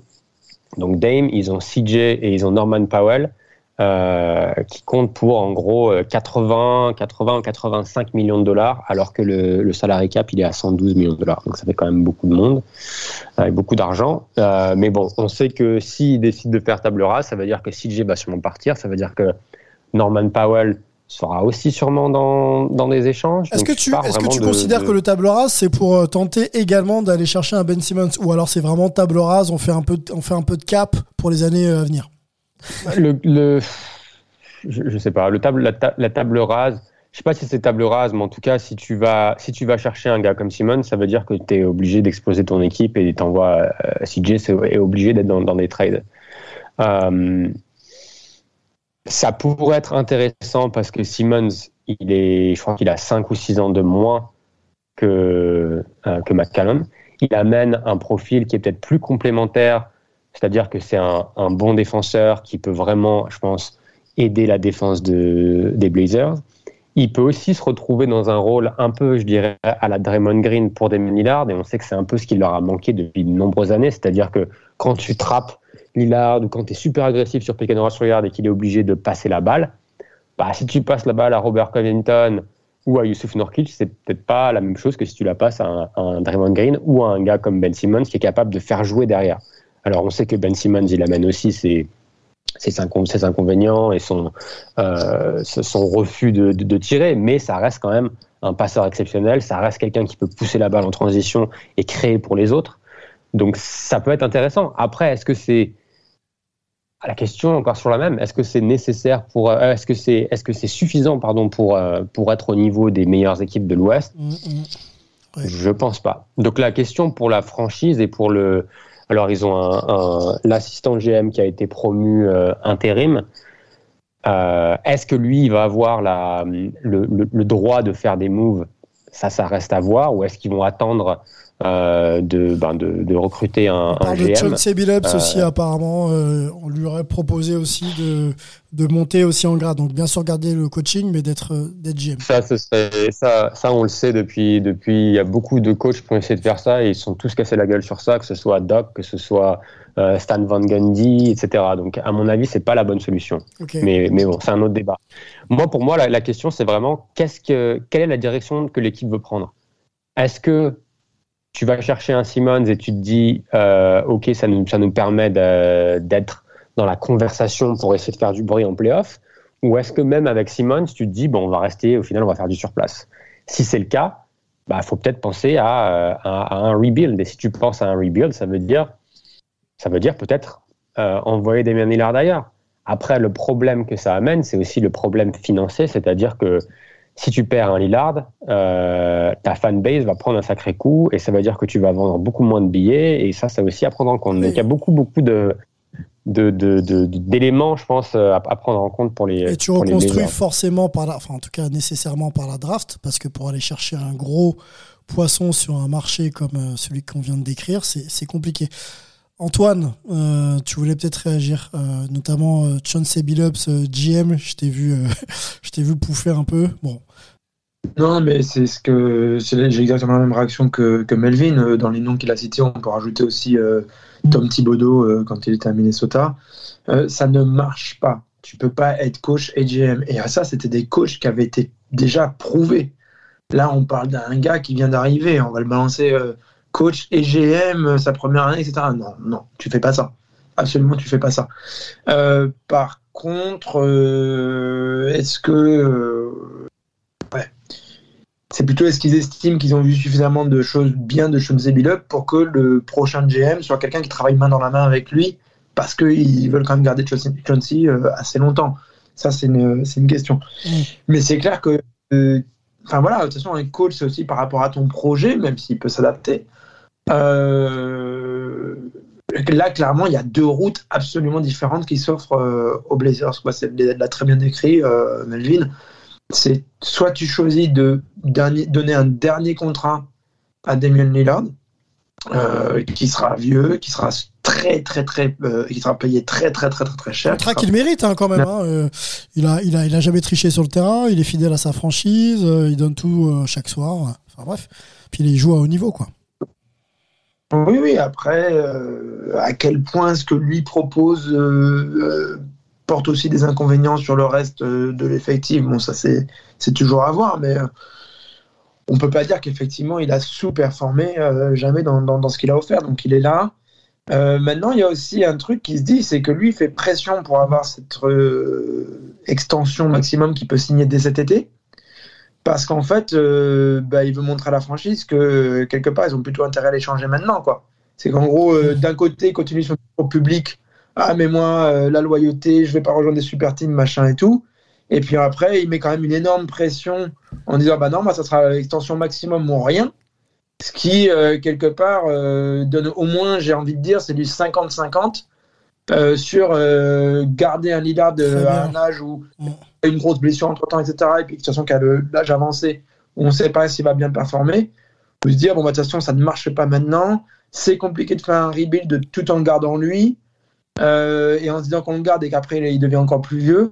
donc Dame, ils ont CJ et ils ont Norman Powell. Euh, qui comptent pour en gros 80, 80 85 millions de dollars, alors que le, le salary cap il est à 112 millions de dollars. Donc ça fait quand même beaucoup de monde, avec beaucoup d'argent. Euh, mais bon, on sait que s'ils décident de faire table rase, ça veut dire que CJ va sûrement partir, ça veut dire que Norman Powell sera aussi sûrement dans, dans des échanges. Est-ce que tu, est-ce que tu de, considères de... que le table rase c'est pour euh, tenter également d'aller chercher un Ben Simmons ou alors c'est vraiment table rase, on fait un peu, on fait un peu de cap pour les années à venir? Le, je, je, sais pas, la, ta, la, table rase, je sais pas si c'est table rase, mais en tout cas, si tu vas, si tu vas chercher un gars comme Simon, ça veut dire que tu es obligé d'exploser ton équipe et t'envoies, euh, CJ est obligé d'être dans, dans, des trades. Euh, ça pourrait être intéressant parce que Simmons, il est, je crois qu'il a 5 ou 6 ans de moins que, euh, que McCallum. Il amène un profil qui est peut-être plus complémentaire c'est-à-dire que c'est un, bon défenseur qui peut vraiment, je pense, aider la défense de, des Blazers. Il peut aussi se retrouver dans un rôle un peu, je dirais, à la Draymond Green pour des Lillard, et on sait que c'est un peu ce qui leur a manqué depuis de nombreuses années, c'est-à-dire que quand tu trappes Lillard ou quand tu es super agressif sur pick and et qu'il est obligé de passer la balle, bah, si tu passes la balle à Robert Covington ou à Yusuf Nurkic, c'est peut-être pas la même chose que si tu la passes à un, à un Draymond Green ou à un gars comme Ben Simmons qui est capable de faire jouer derrière. Alors on sait que Ben Simmons, il amène aussi ses, ses, inconvénients et son, euh, son refus de, de, de, tirer, mais ça reste quand même un passeur exceptionnel, ça reste quelqu'un qui peut pousser la balle en transition et créer pour les autres. Donc ça peut être intéressant. Après, est-ce que c'est la question encore sur la même Est-ce que c'est nécessaire pour euh, Est-ce que c'est est-ce que c'est suffisant pardon pour euh, pour être au niveau des meilleures équipes de l'Ouest? Mm -hmm. Je pense pas. Donc la question pour la franchise et pour le alors, ils ont un, un l'assistant GM qui a été promu euh, intérim. Euh, Est-ce que lui, il va avoir la, le, le, le, droit de faire des moves? Ça, ça reste à voir. Ou est-ce qu'ils vont attendre euh, de, ben de, de, recruter un, on parle un de Chauncey Billups aussi apparemment euh, on lui aurait proposé aussi de, de monter aussi en grade. Donc bien sûr garder le coaching mais d'être d'être GM ça, serait, ça ça on le sait depuis depuis il y a beaucoup de coachs qui ont essayé de faire ça. Et ils sont tous cassés la gueule sur ça que ce soit Doc que ce soit euh, Stan Van Gundy etc donc à mon avis c'est pas la bonne solution. Okay. mais mais bon c'est un autre débat. Moi pour moi la, la question c'est vraiment qu'est-ce que quelle est la direction que l'équipe veut prendre? Est-ce que tu vas chercher un Simmons et tu te dis, euh, OK, ça nous, ça nous permet d'être dans la conversation pour essayer de faire du bruit en playoff Ou est-ce que même avec Simmons, tu te dis, bon, on va rester, au final, on va faire du surplace Si c'est le cas, il bah, faut peut-être penser à, à, un rebuild. Et si tu penses à un rebuild, ça veut dire, ça veut dire peut-être euh, envoyer des Lillard d'ailleurs. Après, le problème que ça amène, c'est aussi le problème financier, c'est-à-dire que si tu perds un Lillard, euh, ta fanbase va prendre un sacré coup et ça veut dire que tu vas vendre beaucoup moins de billets et ça, c'est aussi à prendre en compte. Oui. Donc il y a beaucoup, beaucoup de d'éléments, je pense, à, à, prendre en compte pour les. Et tu reconstruis forcément par la, enfin en tout cas nécessairement par la draft, parce que pour aller chercher un gros poisson sur un marché comme euh, celui qu'on vient de décrire, c'est compliqué. Antoine, euh, tu voulais peut-être réagir, euh, notamment euh, Chauncey Billups, euh, GM, je t'ai vu, vu pouffer un peu. Bon. Non, mais c'est ce que j'ai exactement la même réaction que, Melvin. Dans les noms qu'il a cités, on peut rajouter aussi Tom Thibodeau quand il était à Minnesota. ça ne marche pas. Tu peux pas être coach et GM. Et ça, c'était des coachs qui avaient été déjà prouvés. Là, on parle d'un gars qui vient d'arriver. On va le balancer coach et GM sa première année, etc. Non, non, tu fais pas ça. Absolument, tu fais pas ça. Euh, par contre, euh, est-ce que euh, ouais. c'est plutôt est-ce qu'ils estiment qu'ils ont vu suffisamment de choses bien de Chauncey Billup pour que le prochain GM soit quelqu'un qui travaille main dans la main avec lui parce qu'ils veulent quand même garder Chauncey assez longtemps? Ça, c'est une, c'est une question. Mais c'est clair que, euh, enfin voilà, de toute façon, un coach, c'est aussi par rapport à ton projet, même s'il peut s'adapter. Euh, là, clairement, il y a deux routes absolument différentes qui s'offrent euh, aux Blazers. Quoi. C'est, l'a très bien décrit, euh, Melvin. C'est soit tu choisis de dernier- donner un dernier contrat à Damian Lillard, euh, qui sera vieux, qui sera très très très, euh, qui sera payé très très très très très cher. Contrat qui qu'il mérite hein, quand même. hein. Euh, il, a, il, a, il a jamais triché sur le terrain, il est fidèle à sa franchise, il donne tout chaque soir. Enfin bref. Puis il joue à haut niveau, quoi. Oui, oui, après, euh, à quel point ce que lui propose euh, euh, porte aussi des inconvénients sur le reste de l'effectif, bon, ça c'est c'est toujours à voir, mais on peut pas dire qu'effectivement il a sous-performé jamais dans, ce qu'il a offert, donc il est là. Maintenant, il y a aussi un truc qui se dit, c'est que lui fait pression pour avoir cette extension maximum qu'il peut signer dès cet été. Parce qu'en fait, euh, bah, il veut montrer à la franchise que quelque part, ils ont plutôt intérêt à l'échanger maintenant. quoi. C'est qu'en gros, euh, d'un côté, continue son discours public. Ah, mais moi, euh, la loyauté, je vais pas rejoindre des super teams, machin et tout. Et puis après, il met quand même une énorme pression en disant Bah non, moi, ça sera l'extension maximum ou rien. Ce qui, euh, quelque part, euh, donne au moins, j'ai envie de dire, c'est du 50-50 euh, sur euh, garder un Lillard euh, à un âge où il a une grosse blessure entre temps, etc. Et puis de toute façon, qu'à l'âge avancé, on ne sait pas s'il va bien performer. Faut se dire, bon, bah, de toute façon, ça ne marche pas maintenant. C'est compliqué de faire un rebuild tout en le gardant lui. euh, et en se disant qu'on le garde et qu'après, il devient encore plus vieux.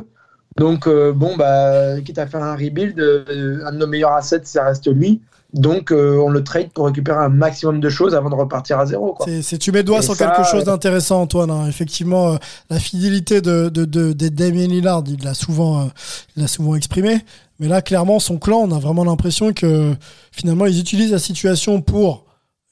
Donc, euh, bon, bah, quitte à faire un rebuild, euh, un de nos meilleurs assets, ça reste lui. Donc, euh, on le trade pour récupérer un maximum de choses avant de repartir à zéro. Quoi. C'est, c'est- tu mets le doigt Et sur ça, quelque chose euh, d'intéressant, Antoine. hein. Effectivement, euh, la fidélité de, de, de, de Damien Lillard, il l'a souvent, euh, il l'a souvent exprimé. Mais là, clairement, son clan, on a vraiment l'impression que finalement, ils utilisent la situation pour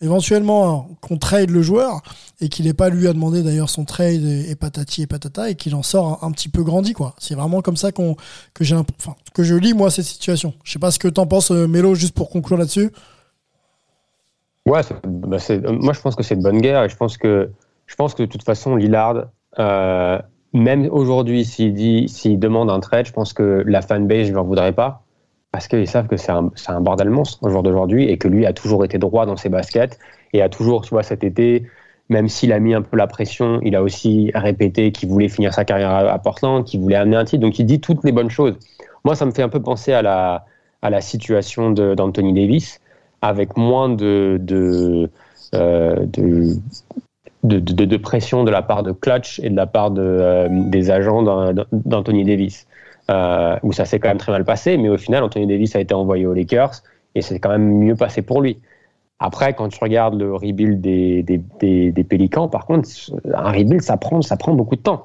éventuellement hein, qu'on trade le joueur et qu'il n'ait pas lui à demander d'ailleurs son trade et, patati et patata et qu'il en sort un, petit peu grandi quoi. C'est vraiment comme ça qu'on que j'ai, enfin, que je lis moi cette situation. Je sais pas ce que t'en penses, euh, Mélo, juste pour conclure là-dessus. Ouais, bah, moi je pense que c'est de bonne guerre et je pense que je pense que de toute façon Lillard, euh, même aujourd'hui s'il dit s'il demande un trade, je pense que la fanbase ne lui en voudrait pas parce qu'ils savent que c'est un, un bordel monstre au jour d'aujourd'hui et que lui a toujours été droit dans ses baskets et a toujours, tu vois, cet été, même s'il a mis un peu la pression, il a aussi répété qu'il voulait finir sa carrière à, Portland, qu'il voulait amener un titre, donc il dit toutes les bonnes choses. Moi, ça me fait un peu penser à la, à la situation d'Anthony Davis avec moins euh, de, de, de- de pression de la part de Clutch et de la part de, euh, des agents d'An- d'Anthony Davis, euh, où ça s'est quand même très mal passé, mais au final, Anthony Davis a été envoyé aux Lakers et c'est quand même mieux passé pour lui. Après, quand tu regardes le rebuild des, des, des, des Pélicans, par contre, un rebuild, ça prend, ça prend beaucoup de temps.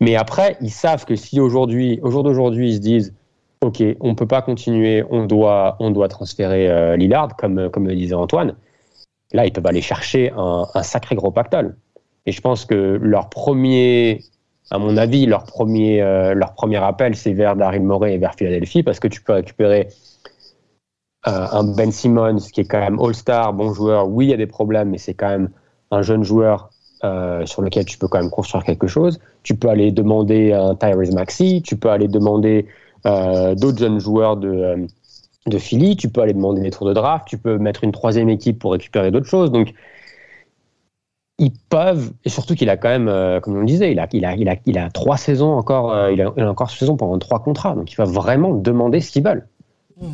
Mais après, ils savent que si aujourd'hui, au jour d'aujourd'hui, ils se disent OK, on ne peut pas continuer, on doit, on doit transférer euh, Lillard, comme, comme le disait Antoine. Là, ils peuvent aller chercher un, un sacré gros pactole. Et je pense que leur premier, à mon avis, leur premier, euh, leur premier appel, c'est vers Daryl Morey et vers Philadelphie, parce que tu peux récupérer euh, un Ben Simmons qui est quand même All-Star, bon joueur. Oui, il y a des problèmes, mais c'est quand même un jeune joueur euh, sur lequel tu peux quand même construire quelque chose. Tu peux aller demander un Tyrese Maxey, tu peux aller demander d'autres jeunes joueurs de, de Philly, tu peux aller demander des tours de draft, tu peux mettre une troisième équipe pour récupérer d'autres choses. Donc, ils peuvent, et surtout qu'il a quand même, euh, comme on le disait, il a, il a, il a, il a trois saisons encore, euh, il, a, il a encore saison pendant trois contrats, donc il va vraiment demander ce qu'ils veulent.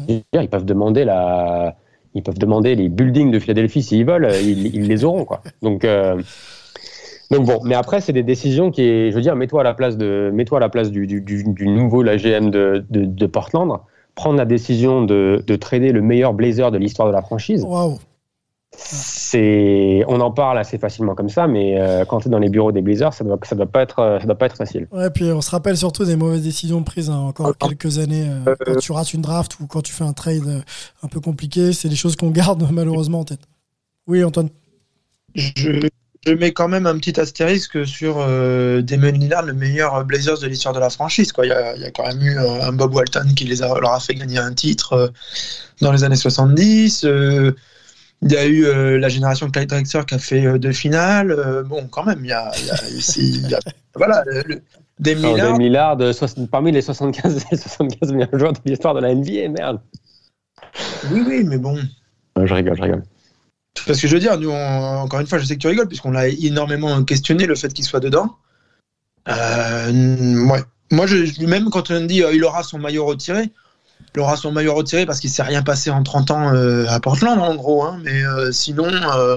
Dire, Ils peuvent demander la, ils peuvent demander les buildings de Philadelphie s'ils veulent, euh, ils, ils les auront quoi. Donc, euh, donc bon, mais après c'est des décisions qui, est, je veux dire, mets-toi à la place de, mets-toi à la place du, du, du, du nouveau la GM de, de, de Portland, prendre la décision de, de trader le meilleur Blazer de l'histoire de la franchise. Waouh. C'est, on en parle assez facilement comme ça, mais euh, quand tu es dans les bureaux des Blazers, ça doit, ça doit pas être, euh, ça doit pas être facile. Ouais, puis on se rappelle surtout des mauvaises décisions prises hein, encore quelques années. euh, quand tu rates une draft ou quand tu fais un trade euh, un peu compliqué, c'est des choses qu'on garde malheureusement en tête. Oui, Antoine. Je, je mets quand même un petit astérisque sur euh, Damon Lillard, le meilleur Blazers de l'histoire de la franchise. Quoi. Il, y a, il y a quand même eu euh, un Bob Walton qui les a, leur a fait gagner un titre euh, dans les années 70. euh, il y a eu euh, la génération Clyde Drexler qui a fait euh, deux finales. Euh, bon, quand même, il y a, il y a- c'est- il y a- voilà, le, Lillard, Dame Lillard, euh, soix- parmi les 75, les 75 meilleurs joueurs de l'histoire de la NBA, merde. oui, oui, mais bon. Je rigole, je rigole. Parce que je veux dire, nous, on- encore une fois, je sais que tu rigoles, puisqu'on l'a énormément questionné le fait qu'il soit dedans. Ouais. Moi, je, même quand on dit il aura son maillot retiré, il aura son maillot retiré parce qu'il s'est rien passé en 30 ans euh, à Portland, en gros. hein. mais euh, sinon, euh,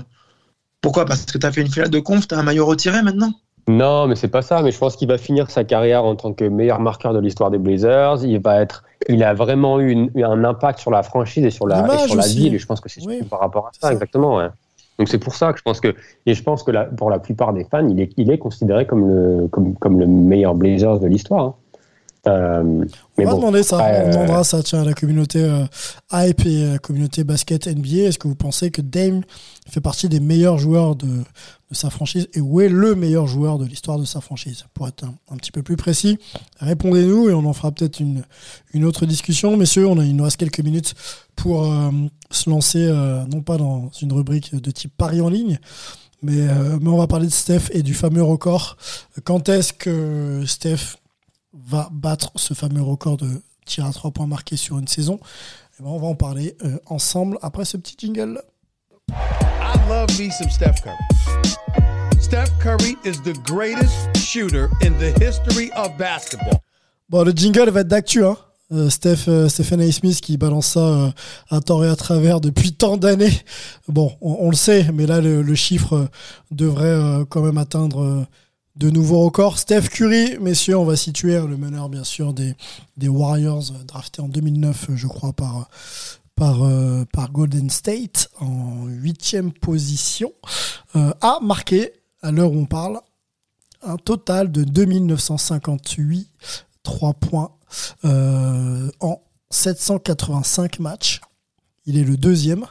pourquoi? Parce que tu as fait une finale de conf, tu as un maillot retiré maintenant? Non, mais c'est pas ça. Mais je pense qu'il va finir sa carrière en tant que meilleur marqueur de l'histoire des Blazers. Il va être, il a vraiment eu, une- eu un impact sur la franchise et sur la, et sur la ville. Et je pense que c'est Oui. surtout par rapport à ça, ça. exactement. ouais. Donc c'est pour ça que je pense que, et je pense que la- pour la plupart des fans, il est, il est considéré comme le, comme, comme le meilleur Blazers de l'histoire. hein. Euh, On va bon, demander ça. On euh, demandera ça tiens, à la communauté euh, hype et à la communauté basket NBA. Est-ce que vous pensez que Dame fait partie des meilleurs joueurs de, de sa franchise et où est le meilleur joueur de l'histoire de sa franchise? Pour être un, un petit peu plus précis, répondez-nous et on en fera peut-être une, une autre discussion. Messieurs, on a, il nous reste quelques minutes pour euh, se lancer, euh, non pas dans une rubrique de type Paris en ligne, mais, euh, mais on va parler de Steph et du fameux record. Quand est-ce que Steph va battre ce fameux record de tir à trois points marqués sur une saison Eh ben, On va en parler euh, ensemble après ce petit jingle. I love me some Steph Curry. Steph Curry is the greatest shooter in the history of basketball. Bon, le jingle va être d'actu. Hein. Euh, Steph, euh, Stephen A. Smith qui balance ça euh, à tort et à travers depuis tant d'années. Bon, on, on le sait, mais là, le, le chiffre devrait quand même atteindre de nouveaux records. Steph Curry, messieurs, on va situer le meneur, bien sûr, des, Warriors, euh, drafté en 2009, euh, je crois, par, euh, par, Golden State, en huitième position, a marqué, à l'heure où on parle, un total de 2958 3 points en 785 matchs. Il est le deuxième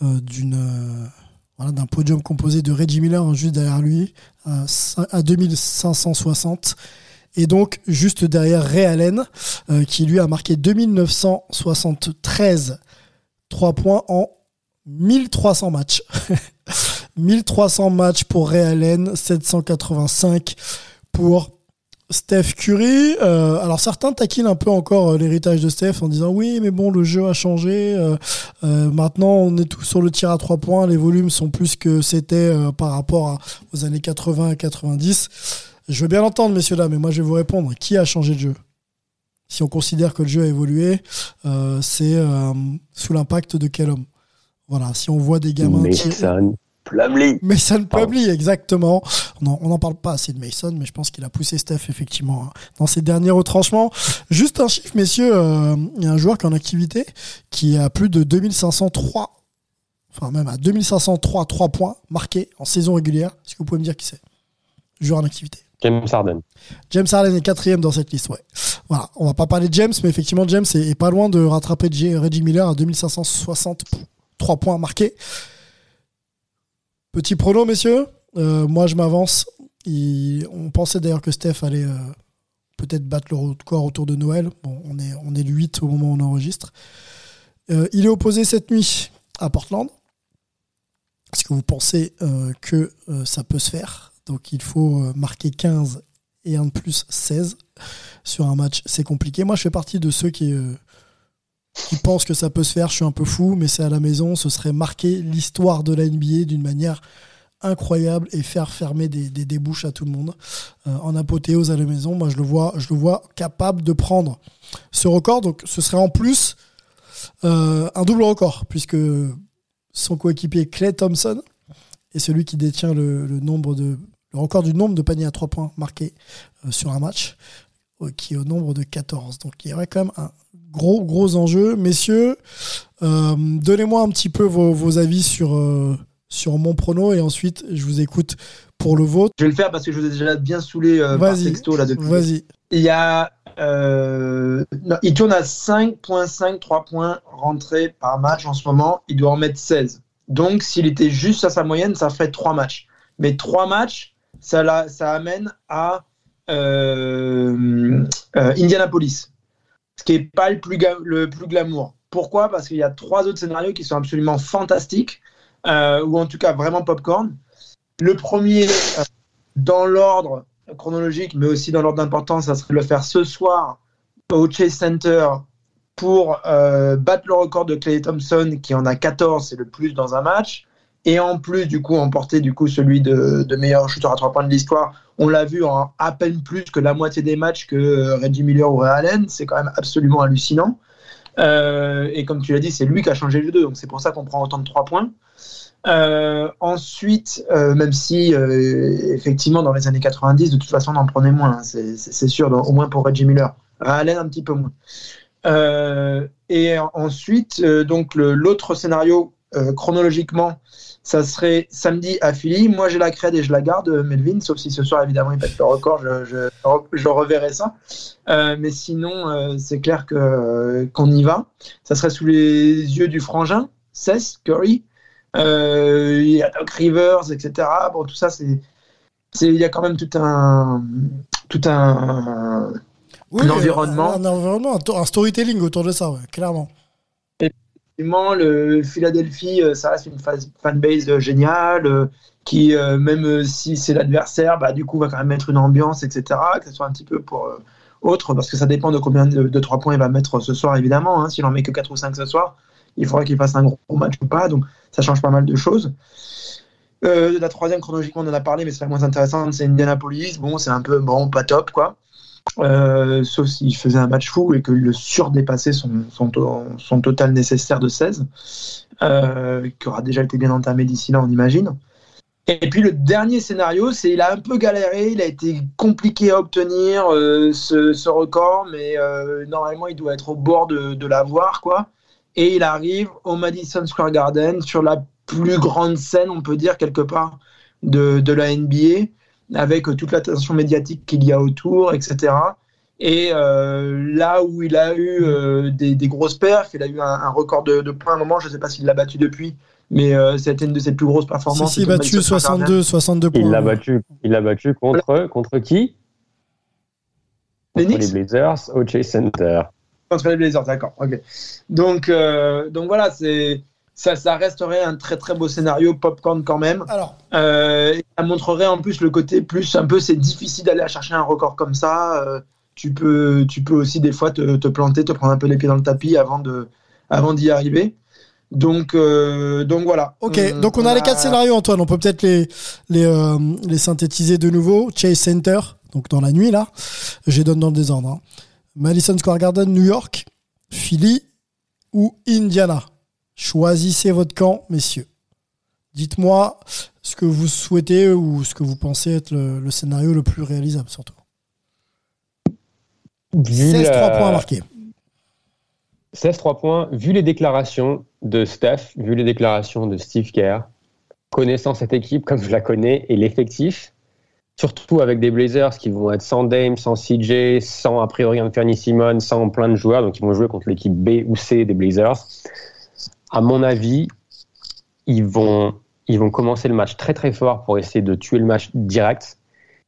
d'une voilà, d'un podium composé de Reggie Miller hein, juste derrière lui à, cin- à 2560 et donc juste derrière Ray Allen euh, qui lui a marqué 2973 3 points en 1300 matchs. 1300 matchs pour Ray Allen, 785 pour Steph Curry. Euh, alors certains taquinent un peu encore euh, l'héritage de Steph en disant oui mais bon le jeu a changé. euh, euh, maintenant on est tous sur le tir à trois points. Les volumes sont plus que c'était euh, par rapport à- aux années 80 et 90. Je veux bien l'entendre messieurs dames mais moi je vais vous répondre. Qui a changé le jeu? Si on considère que le jeu a évolué, euh, c'est euh, sous l'impact de quel homme? Voilà. Si on voit des gamins Plumlee. Mason Pardon. Plumlee, exactement. On n'en parle pas assez de Mason, mais je pense qu'il a poussé Steph, effectivement, hein, dans ses derniers retranchements. Juste un chiffre, messieurs, euh, il y a un joueur qui est en activité, qui a plus de 2503, enfin même à 2503 3 points marqués en saison régulière. Est-ce que vous pouvez me dire qui c'est? Joueur en activité. James Harden. James Harden est quatrième dans cette liste, ouais. Voilà, on va pas parler de James, mais effectivement, James est, est pas loin de rattraper Reggie Miller à 2563 points marqués. Petit prono, messieurs. Euh, moi, je m'avance. On pensait d'ailleurs que Steph allait euh, peut-être battre le record autour de Noël. Bon, on est, le 8 au moment où on enregistre. Euh, il est opposé cette nuit à Portland. Est-ce que vous pensez que ça peut se faire? Donc il faut marquer 15 et un de plus 16 sur un match. C'est compliqué. Moi je fais partie de ceux qui, qui pensent que ça peut se faire. Je suis un peu fou, mais c'est à la maison. Ce serait marquer l'histoire de la NBA d'une manière incroyable et faire fermer des, des, des bouches à tout le monde. Euh, en apothéose à la maison, moi je le vois, je le vois capable de prendre ce record. Donc ce serait en plus euh, un double record, puisque son coéquipier Clay Thompson est celui qui détient le, nombre de le record du nombre de paniers à 3 points marqués euh, sur un match, qui est au nombre de 14. Donc il y aurait quand même un gros, gros enjeu. Messieurs, euh, donnez-moi un petit peu vos, vos avis sur, euh, sur mon prono et ensuite je vous écoute pour le vôtre. Je vais le faire parce que je vous ai déjà bien saoulé euh, par texto là depuis. vas-y. Il y a, non, il tourne à 5.5 3 points rentrés par match en ce moment. Il doit en mettre 16. Donc, s'il était juste à sa moyenne, ça ferait 3 matchs. Mais 3 matchs, ça, la- ça amène à Indianapolis, ce qui n'est pas le plus, le plus glamour. Pourquoi? Parce qu'il y a trois autres scénarios qui sont absolument fantastiques, euh, ou en tout cas vraiment popcorn. Le premier, euh, dans l'ordre, chronologique, mais aussi dans l'ordre d'importance, ça serait de le faire ce soir au Chase Center pour euh, battre le record de Clay Thompson, qui en a 14, c'est le plus dans un match. Et en plus, du coup, emporter du coup celui de, meilleur shooter à trois points de l'histoire. On l'a vu en à peine plus que la moitié des matchs que euh, Reggie Miller ou Ray Allen. C'est quand même absolument hallucinant. Euh, et comme tu l'as dit, c'est lui qui a changé le 2, donc c'est pour ça qu'on prend autant de 3 points. Euh, ensuite, même si effectivement dans les années 90, de toute façon on en prenait moins, hein, c'est- sûr, au moins pour Reggie Miller. Allen un petit peu moins. Et ensuite, donc l'autre scénario chronologiquement, ça serait samedi à Philly. Moi j'ai la crède et je la garde, euh, Melvin, sauf si ce soir évidemment il pète le record, je, je, je reverrai ça. Euh, mais sinon, euh, c'est clair que euh, qu'on y va. Ça serait sous les yeux du frangin, Seth Curry. Il y a Doc Rivers, etc. Bon, tout ça, c'est il y a quand même tout un tout un Oui, Un environnement. Un, environnement, un, to- un storytelling autour de ça, ouais, clairement. Effectivement, le Philadelphie, euh, ça reste une fa- fanbase géniale, euh, qui, euh, même si c'est l'adversaire, bah, du coup, va quand même mettre une ambiance, etc., que ce soit un petit peu pour autre, parce que ça dépend de combien de, de 3 points il va mettre ce soir, évidemment. Hein. S'il en met que 4 ou 5 ce soir, il faudra qu'il fasse un gros match ou pas, donc ça change pas mal de choses. La troisième, chronologiquement, on en a parlé, mais c'est la moins intéressante, c'est Indianapolis. Bon, c'est un peu, bon, pas top, quoi. Euh, sauf s'il faisait un match fou et que le surdépassait son, son, to- son total nécessaire de 16, euh, qui aura déjà été bien entamé d'ici là, on imagine. Et puis le dernier scénario, c'est il a un peu galéré, il a été compliqué à obtenir euh, ce, record, mais normalement il doit être au bord de, l'avoir, quoi. Et il arrive au Madison Square Garden sur la plus grande scène, on peut dire quelque part, de la NBA avec toute l'attention médiatique qu'il y a autour, etc. Et euh, là où il a eu euh, des, des grosses perfs, il a eu un, un record de, de points à un moment, je ne sais pas s'il l'a battu depuis, mais euh, c'était une de ses plus grosses Si, performances. si, au battu Madison Square Garden. 62, 62 points. Il l'a battu, il l'a battu contre, contre qui? Les Contre Knicks les Blazers au Chase Center. Contre les Blazers, d'accord. ok. Donc, euh, donc voilà, c'est ça, ça resterait un très très beau scénario popcorn quand même. Alors, Euh, ça montrerait en plus le côté plus un peu c'est difficile d'aller chercher un record comme ça. Euh, tu peux tu peux aussi des fois te, te planter, te prendre un peu les pieds dans le tapis avant de avant d'y arriver. Donc euh, donc voilà. ok, donc on a les quatre scénarios, Antoine. On peut peut-être les, les, les synthétiser de nouveau. Chase Center, donc dans la nuit, là. Je les donne dans le désordre. hein. Madison Square Garden, New York, Philly ou Indiana? Choisissez votre camp, messieurs. Dites-moi ce que vous souhaitez ou ce que vous pensez être le, le scénario le plus réalisable, surtout. Vu 16 la- 3 points marqués. 16-3 points, vu les déclarations de Steph, vu les déclarations de Steve Kerr, connaissant cette équipe comme je la connais et l'effectif, surtout avec des Blazers qui vont être sans Dame, sans CJ, sans a priori Anthony Simon, sans plein de joueurs, donc ils vont jouer contre l'équipe B ou C des Blazers. À mon avis, ils vont, ils vont commencer le match très très fort pour essayer de tuer le match direct.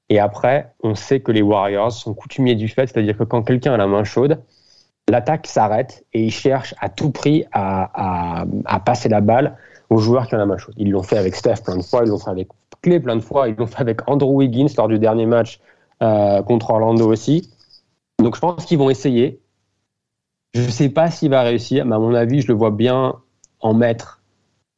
Et après, on sait que les Warriors sont coutumiers du fait, c'est-à-dire que quand quelqu'un a la main chaude, l'attaque s'arrête et ils cherchent à tout prix à, à- passer la balle aux joueurs qui ont la main chaude. Ils l'ont fait avec Steph plein de fois, ils l'ont fait avec Clay plein de fois, ils l'ont fait avec Andrew Wiggins lors du dernier match euh, contre Orlando aussi. Donc je pense qu'ils vont essayer. Je ne sais pas s'il va réussir, mais à mon avis, je le vois bien en mettre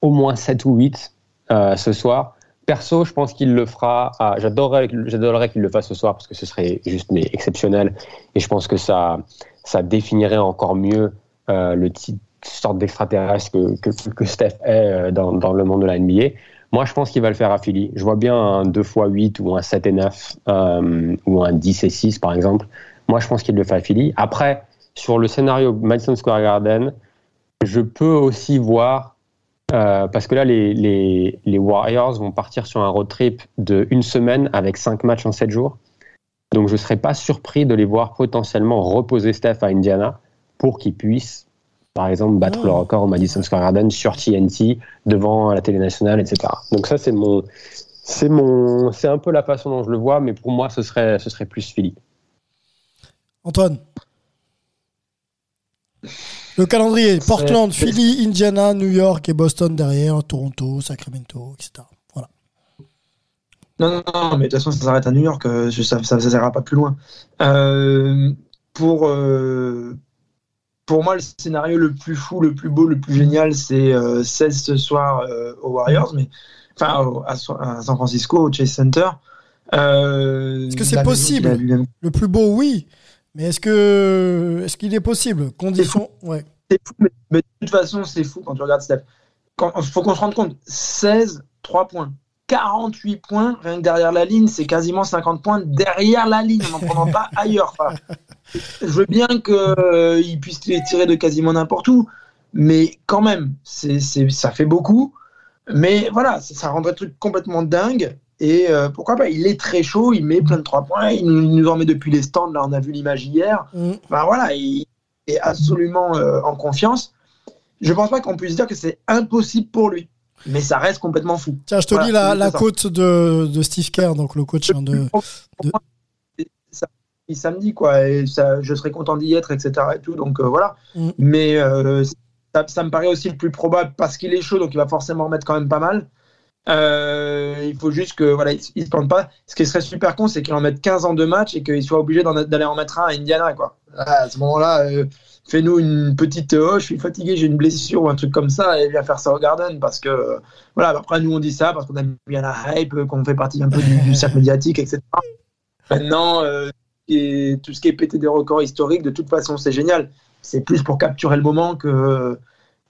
au moins 7 ou 8 euh, ce soir. Perso, je pense qu'il le fera. J'adorerais qu'il le fasse ce soir parce que ce serait juste mais exceptionnel. Et je pense que ça, ça définirait encore mieux euh, le type sorte d'extraterrestre que, que, que Steph est euh, dans, dans le monde de la NBA. Moi, je pense qu'il va le faire à Philly. Je vois bien un 2 x 8 ou un 7 et 9 euh, ou un 10 et 6, par exemple. Moi, je pense qu'il le fait à Philly. Après, sur le scénario Madison Square Garden, je peux aussi voir, euh, parce que là, les, les, les Warriors vont partir sur un road trip de une semaine avec 5 matchs en 7 jours. Donc, je ne serais pas surpris de les voir potentiellement reposer Steph à Indiana pour qu'ils puissent, par exemple, battre Oh. le record au Madison Square Garden sur TNT devant la télé nationale, etc. Donc, ça, c'est mon. C'est mon, c'est un peu la façon dont je le vois, mais pour moi, ce serait, ce serait plus Philly. Antoine? Le calendrier, Portland, Philly, Indiana, New York et Boston derrière, Toronto, Sacramento, etc. Voilà. Non, non, mais de toute façon, ça s'arrête à New York. euh, ça ne s'arrêtera pas plus loin. Euh, pour, euh, pour moi, le scénario le plus fou, le plus beau, le plus génial, c'est euh, 16 ce soir aux Warriors, mais enfin à, à San Francisco, au Chase Center. Est-ce que c'est possible Le plus beau, oui. Mais est-ce que est-ce qu'il est possible Condition, ouais. C'est fou, mais, mais de toute façon, c'est fou quand tu regardes Steph. Il faut qu'on se rende compte 16, 3 points. 48 points, rien que derrière la ligne, c'est quasiment 50 points derrière la ligne, en n'en prenant pas ailleurs. Je veux bien qu'il puisse les tirer de quasiment n'importe où, mais quand même, c'est c'est- ça fait beaucoup. Mais voilà, ça, ça rendrait le truc complètement dingue. Et euh, pourquoi pas, il est très chaud, il met plein de 3 points, il nous, il nous en met depuis les stands, là on a vu l'image hier. Mm. Enfin voilà, il est absolument euh, en confiance. Je pense pas qu'on puisse dire que c'est impossible pour lui, mais ça reste complètement fou. Tiens, je te Voilà, lis la, quote de, de Steve Kerr, donc le coach hein, de. Ça- c'est samedi quoi, et ça, je serais content d'y être, etc. Et tout, donc euh, voilà. Mm. Mais ça, ça me paraît aussi le plus probable parce qu'il est chaud, donc il va forcément remettre quand même pas mal. Euh, il faut juste que voilà, il, il se plante pas. Ce qui serait super con, c'est qu'il en mette 15 en deux matchs et qu'il soit obligé d'en- d'aller en mettre un à Indiana quoi. Ah, À ce moment-là, euh, fais-nous une petite oh, je suis fatigué, j'ai une blessure ou un truc comme ça et viens faire ça au Garden parce que euh, voilà. Après nous on dit ça parce qu'on aime bien la hype, qu'on fait partie un peu du, du cercle médiatique, etc. Maintenant, euh, et tout ce qui est pété des records historiques, de toute façon, c'est génial. C'est plus pour capturer le moment que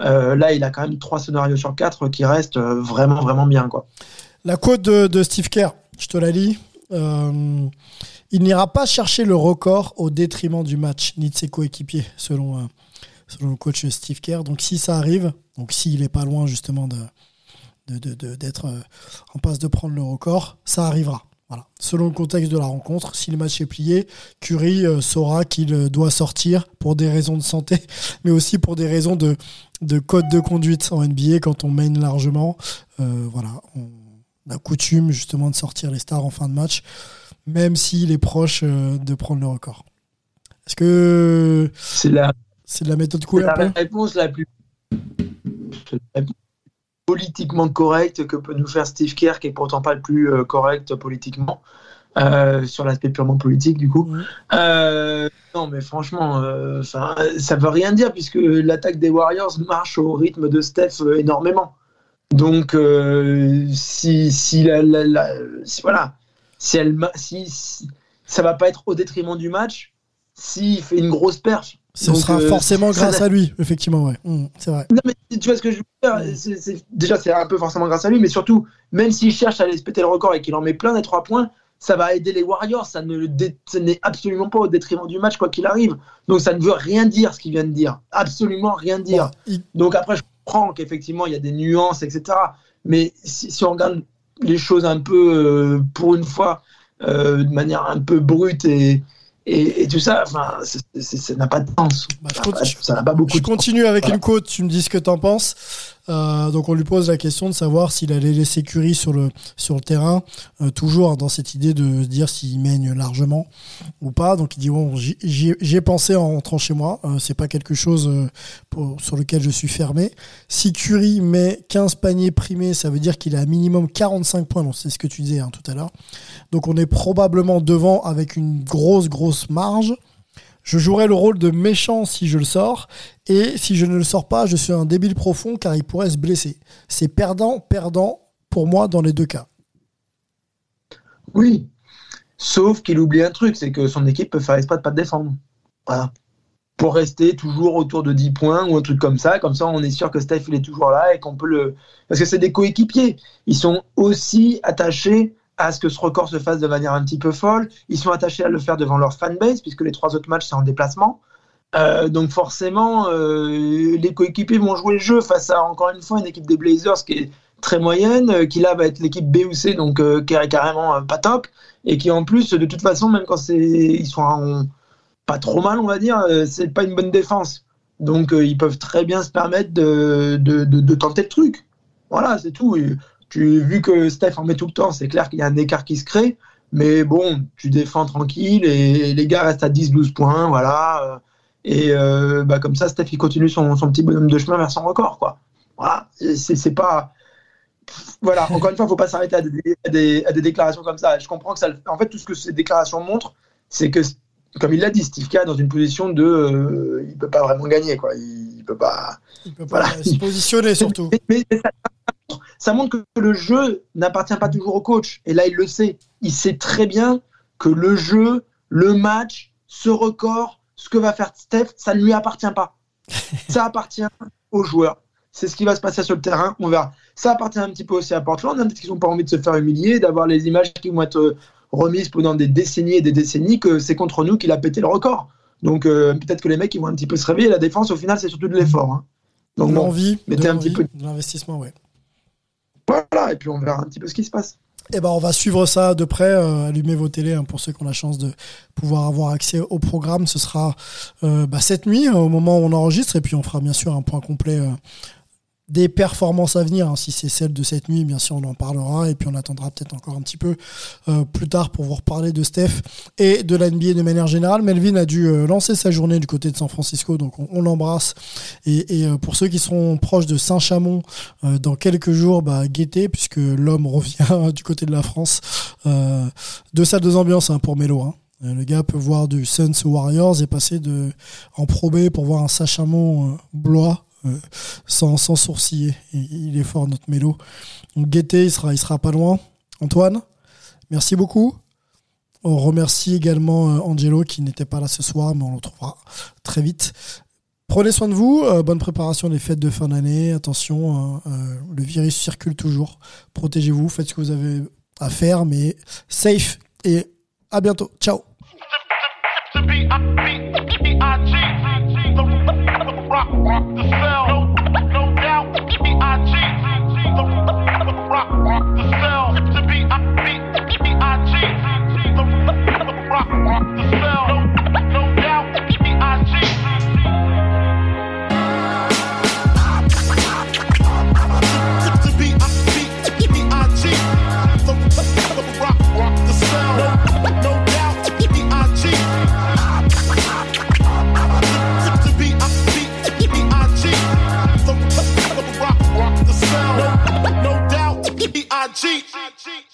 euh, là, il a quand même trois scénarios sur quatre qui restent euh, vraiment, vraiment bien. Quoi. La quote de, Steve Kerr, je te la lis. Euh, il n'ira pas chercher le record au détriment du match, ni de ses coéquipiers, selon, le coach Steve Kerr. Donc si ça arrive, donc s'il n'est pas loin justement d'être en passe de prendre le record, ça arrivera. Voilà. Selon le contexte de la rencontre, si le match est plié, Curry euh, saura qu'il doit sortir pour des raisons de santé, mais aussi pour des raisons de, de code de conduite en NBA quand on mène largement. Euh, voilà, on a coutume justement de sortir les stars en fin de match, même s'il est proche euh, de prendre le record. Est-ce que C'est la, c'est de la méthode cool la réponse la plus politiquement correcte que peut nous faire Steve Kerr, qui est pourtant pas le plus euh, correct politiquement. Euh, sur l'aspect purement politique du coup. Euh, non mais franchement, euh, ça veut rien dire puisque l'attaque des Warriors marche au rythme de Steph énormément. Donc si, si, la, la- la- si- voilà, si elle si, si- ça va pas être au détriment du match, s'il fait une grosse perf. Ce Donc, sera forcément ça- grâce à lui, effectivement, ouais. Mm, c'est vrai. non, mais tu vois ce que je veux dire Déjà, c'est un peu forcément grâce à lui, mais surtout, même s'il cherche à aller se péter le record et qu'il en met plein des trois points, ça va aider les Warriors. Ça ne n'est absolument pas au détriment du match, quoi qu'il arrive. Donc, ça ne veut rien dire ce qu'il vient de dire. Absolument rien dire. Donc, après, je comprends qu'effectivement, il y a des nuances, etc. Mais si, si on regarde les choses un peu, euh, pour une fois, euh, de manière un peu brute et, et, et tout ça, enfin, ça n'a pas de sens. Bah, je Ça n'a pas- beaucoup Je de sens. continue avec Voilà. une quote, tu me dis ce que t'en penses. Euh, donc on lui pose la question de savoir s'il allait laisser Curry sur le, sur le terrain, euh, toujours dans cette idée de dire s'il mène largement ou pas. Donc il dit bon, j'y- j'y j'y ai pensé en rentrant chez moi, euh, c'est pas quelque chose euh, pour, sur lequel je suis fermé. Si Curry met 15 paniers primés, ça veut dire qu'il a minimum 45 points, donc c'est ce que tu disais hein, tout à l'heure. Donc on est probablement devant avec une grosse, grosse marge. Je jouerai le rôle de méchant si je le sors, et si je ne le sors pas, je suis un débile profond car il pourrait se blesser. C'est perdant, perdant pour moi dans les deux cas. Oui. Sauf qu'il oublie un truc, c'est que son équipe peut faire de pas te défendre. Voilà. Pour rester toujours autour de 10 points ou un truc comme ça. Comme ça, on est sûr que Steph est toujours là et qu'on peut le. Parce que c'est des coéquipiers. Ils sont aussi attachés à ce que ce record se fasse de manière un petit peu folle. Ils sont attachés à le faire devant leur fanbase, puisque les trois autres matchs, c'est en déplacement. Euh, donc forcément, euh, les coéquipiers vont jouer le jeu face à, encore une fois, une équipe des Blazers qui est très moyenne, euh, qui là va être l'équipe B ou C, donc qui est carrément pas top, et qui en plus, de toute façon, même quand ils sont pas trop mal, on va dire, c'est pas une bonne défense. Donc ils peuvent très bien se permettre de tenter le truc. Voilà, c'est tout. Tu, vu que Steph en met tout le temps, c'est clair qu'il y a un écart qui se crée. Mais bon, tu défends tranquille et les gars restent à 10-12 points, voilà. euh, Et euh, bah, comme ça, Steph, il continue son, son petit bonhomme de chemin vers son record, quoi. Voilà, c'est pas... voilà, encore une fois, il ne faut pas s'arrêter à des, à, des, déclarations comme ça. Je comprends que ça. En fait, tout ce que ces déclarations montrent, c'est que, comme il l'a dit, Steve K dans une position de. Euh, il ne peut pas vraiment gagner, quoi. Il ne peut pas. Il peut pas se positionner, surtout. Mais, ça, montre que le jeu n'appartient pas toujours au coach. Et là, il le sait. Il sait très bien que le jeu, le match, ce record, ce que va faire Steph, ça ne lui appartient pas. ça appartient aux joueurs. C'est ce qui va se passer sur le terrain. On verra. Ça appartient un petit peu aussi à Portland. Peut-être qu'ils n'ont pas envie de se faire humilier, d'avoir les images qui vont être euh, remises pendant des décennies et des décennies que c'est contre nous qu'il a pété le record. Donc euh, peut-être que les mecs ils vont un petit peu se réveiller. La défense, au final, c'est surtout de l'effort. Hein. Donc l'envie, mettez un petit peu de l'investissement, ouais. Voilà, et puis on verra un petit peu ce qui se passe. Eh ben, on va suivre ça de près. Euh, allumez vos télés hein, pour ceux qui ont la chance de pouvoir avoir accès au programme. Ce sera bah, cette nuit, au moment où on enregistre, et puis on fera bien sûr un point complet des performances à venir. Hein. Si c'est celle de cette nuit, bien sûr, on en parlera. Et puis on attendra peut-être encore un petit peu euh, plus tard pour vous reparler de Steph et de la NBA de manière générale. Melvin a dû euh, lancer sa journée du côté de San Francisco, donc on, l'embrasse. Et, euh, pour ceux qui seront proches de Saint-Chamond, dans quelques jours, bah, guettez, puisque l'homme revient du côté de la France. deux salles, deux ambiances hein, pour Melo. Hein. Le gars peut voir du Suns Warriors et passer de en probé pour voir un Saint-Chamond blois euh, sans, sourciller. Il, est fort, notre mélo. Donc, Guetté, il sera, sera pas loin. Antoine, merci beaucoup. On remercie également euh, Angelo qui n'était pas là ce soir, mais on le retrouvera très vite. Prenez soin de vous, euh, bonne préparation des fêtes de fin d'année. Attention, le virus circule toujours. Protégez-vous, faites ce que vous avez à faire, mais safe et à bientôt. Ciao. cheat. I cheat.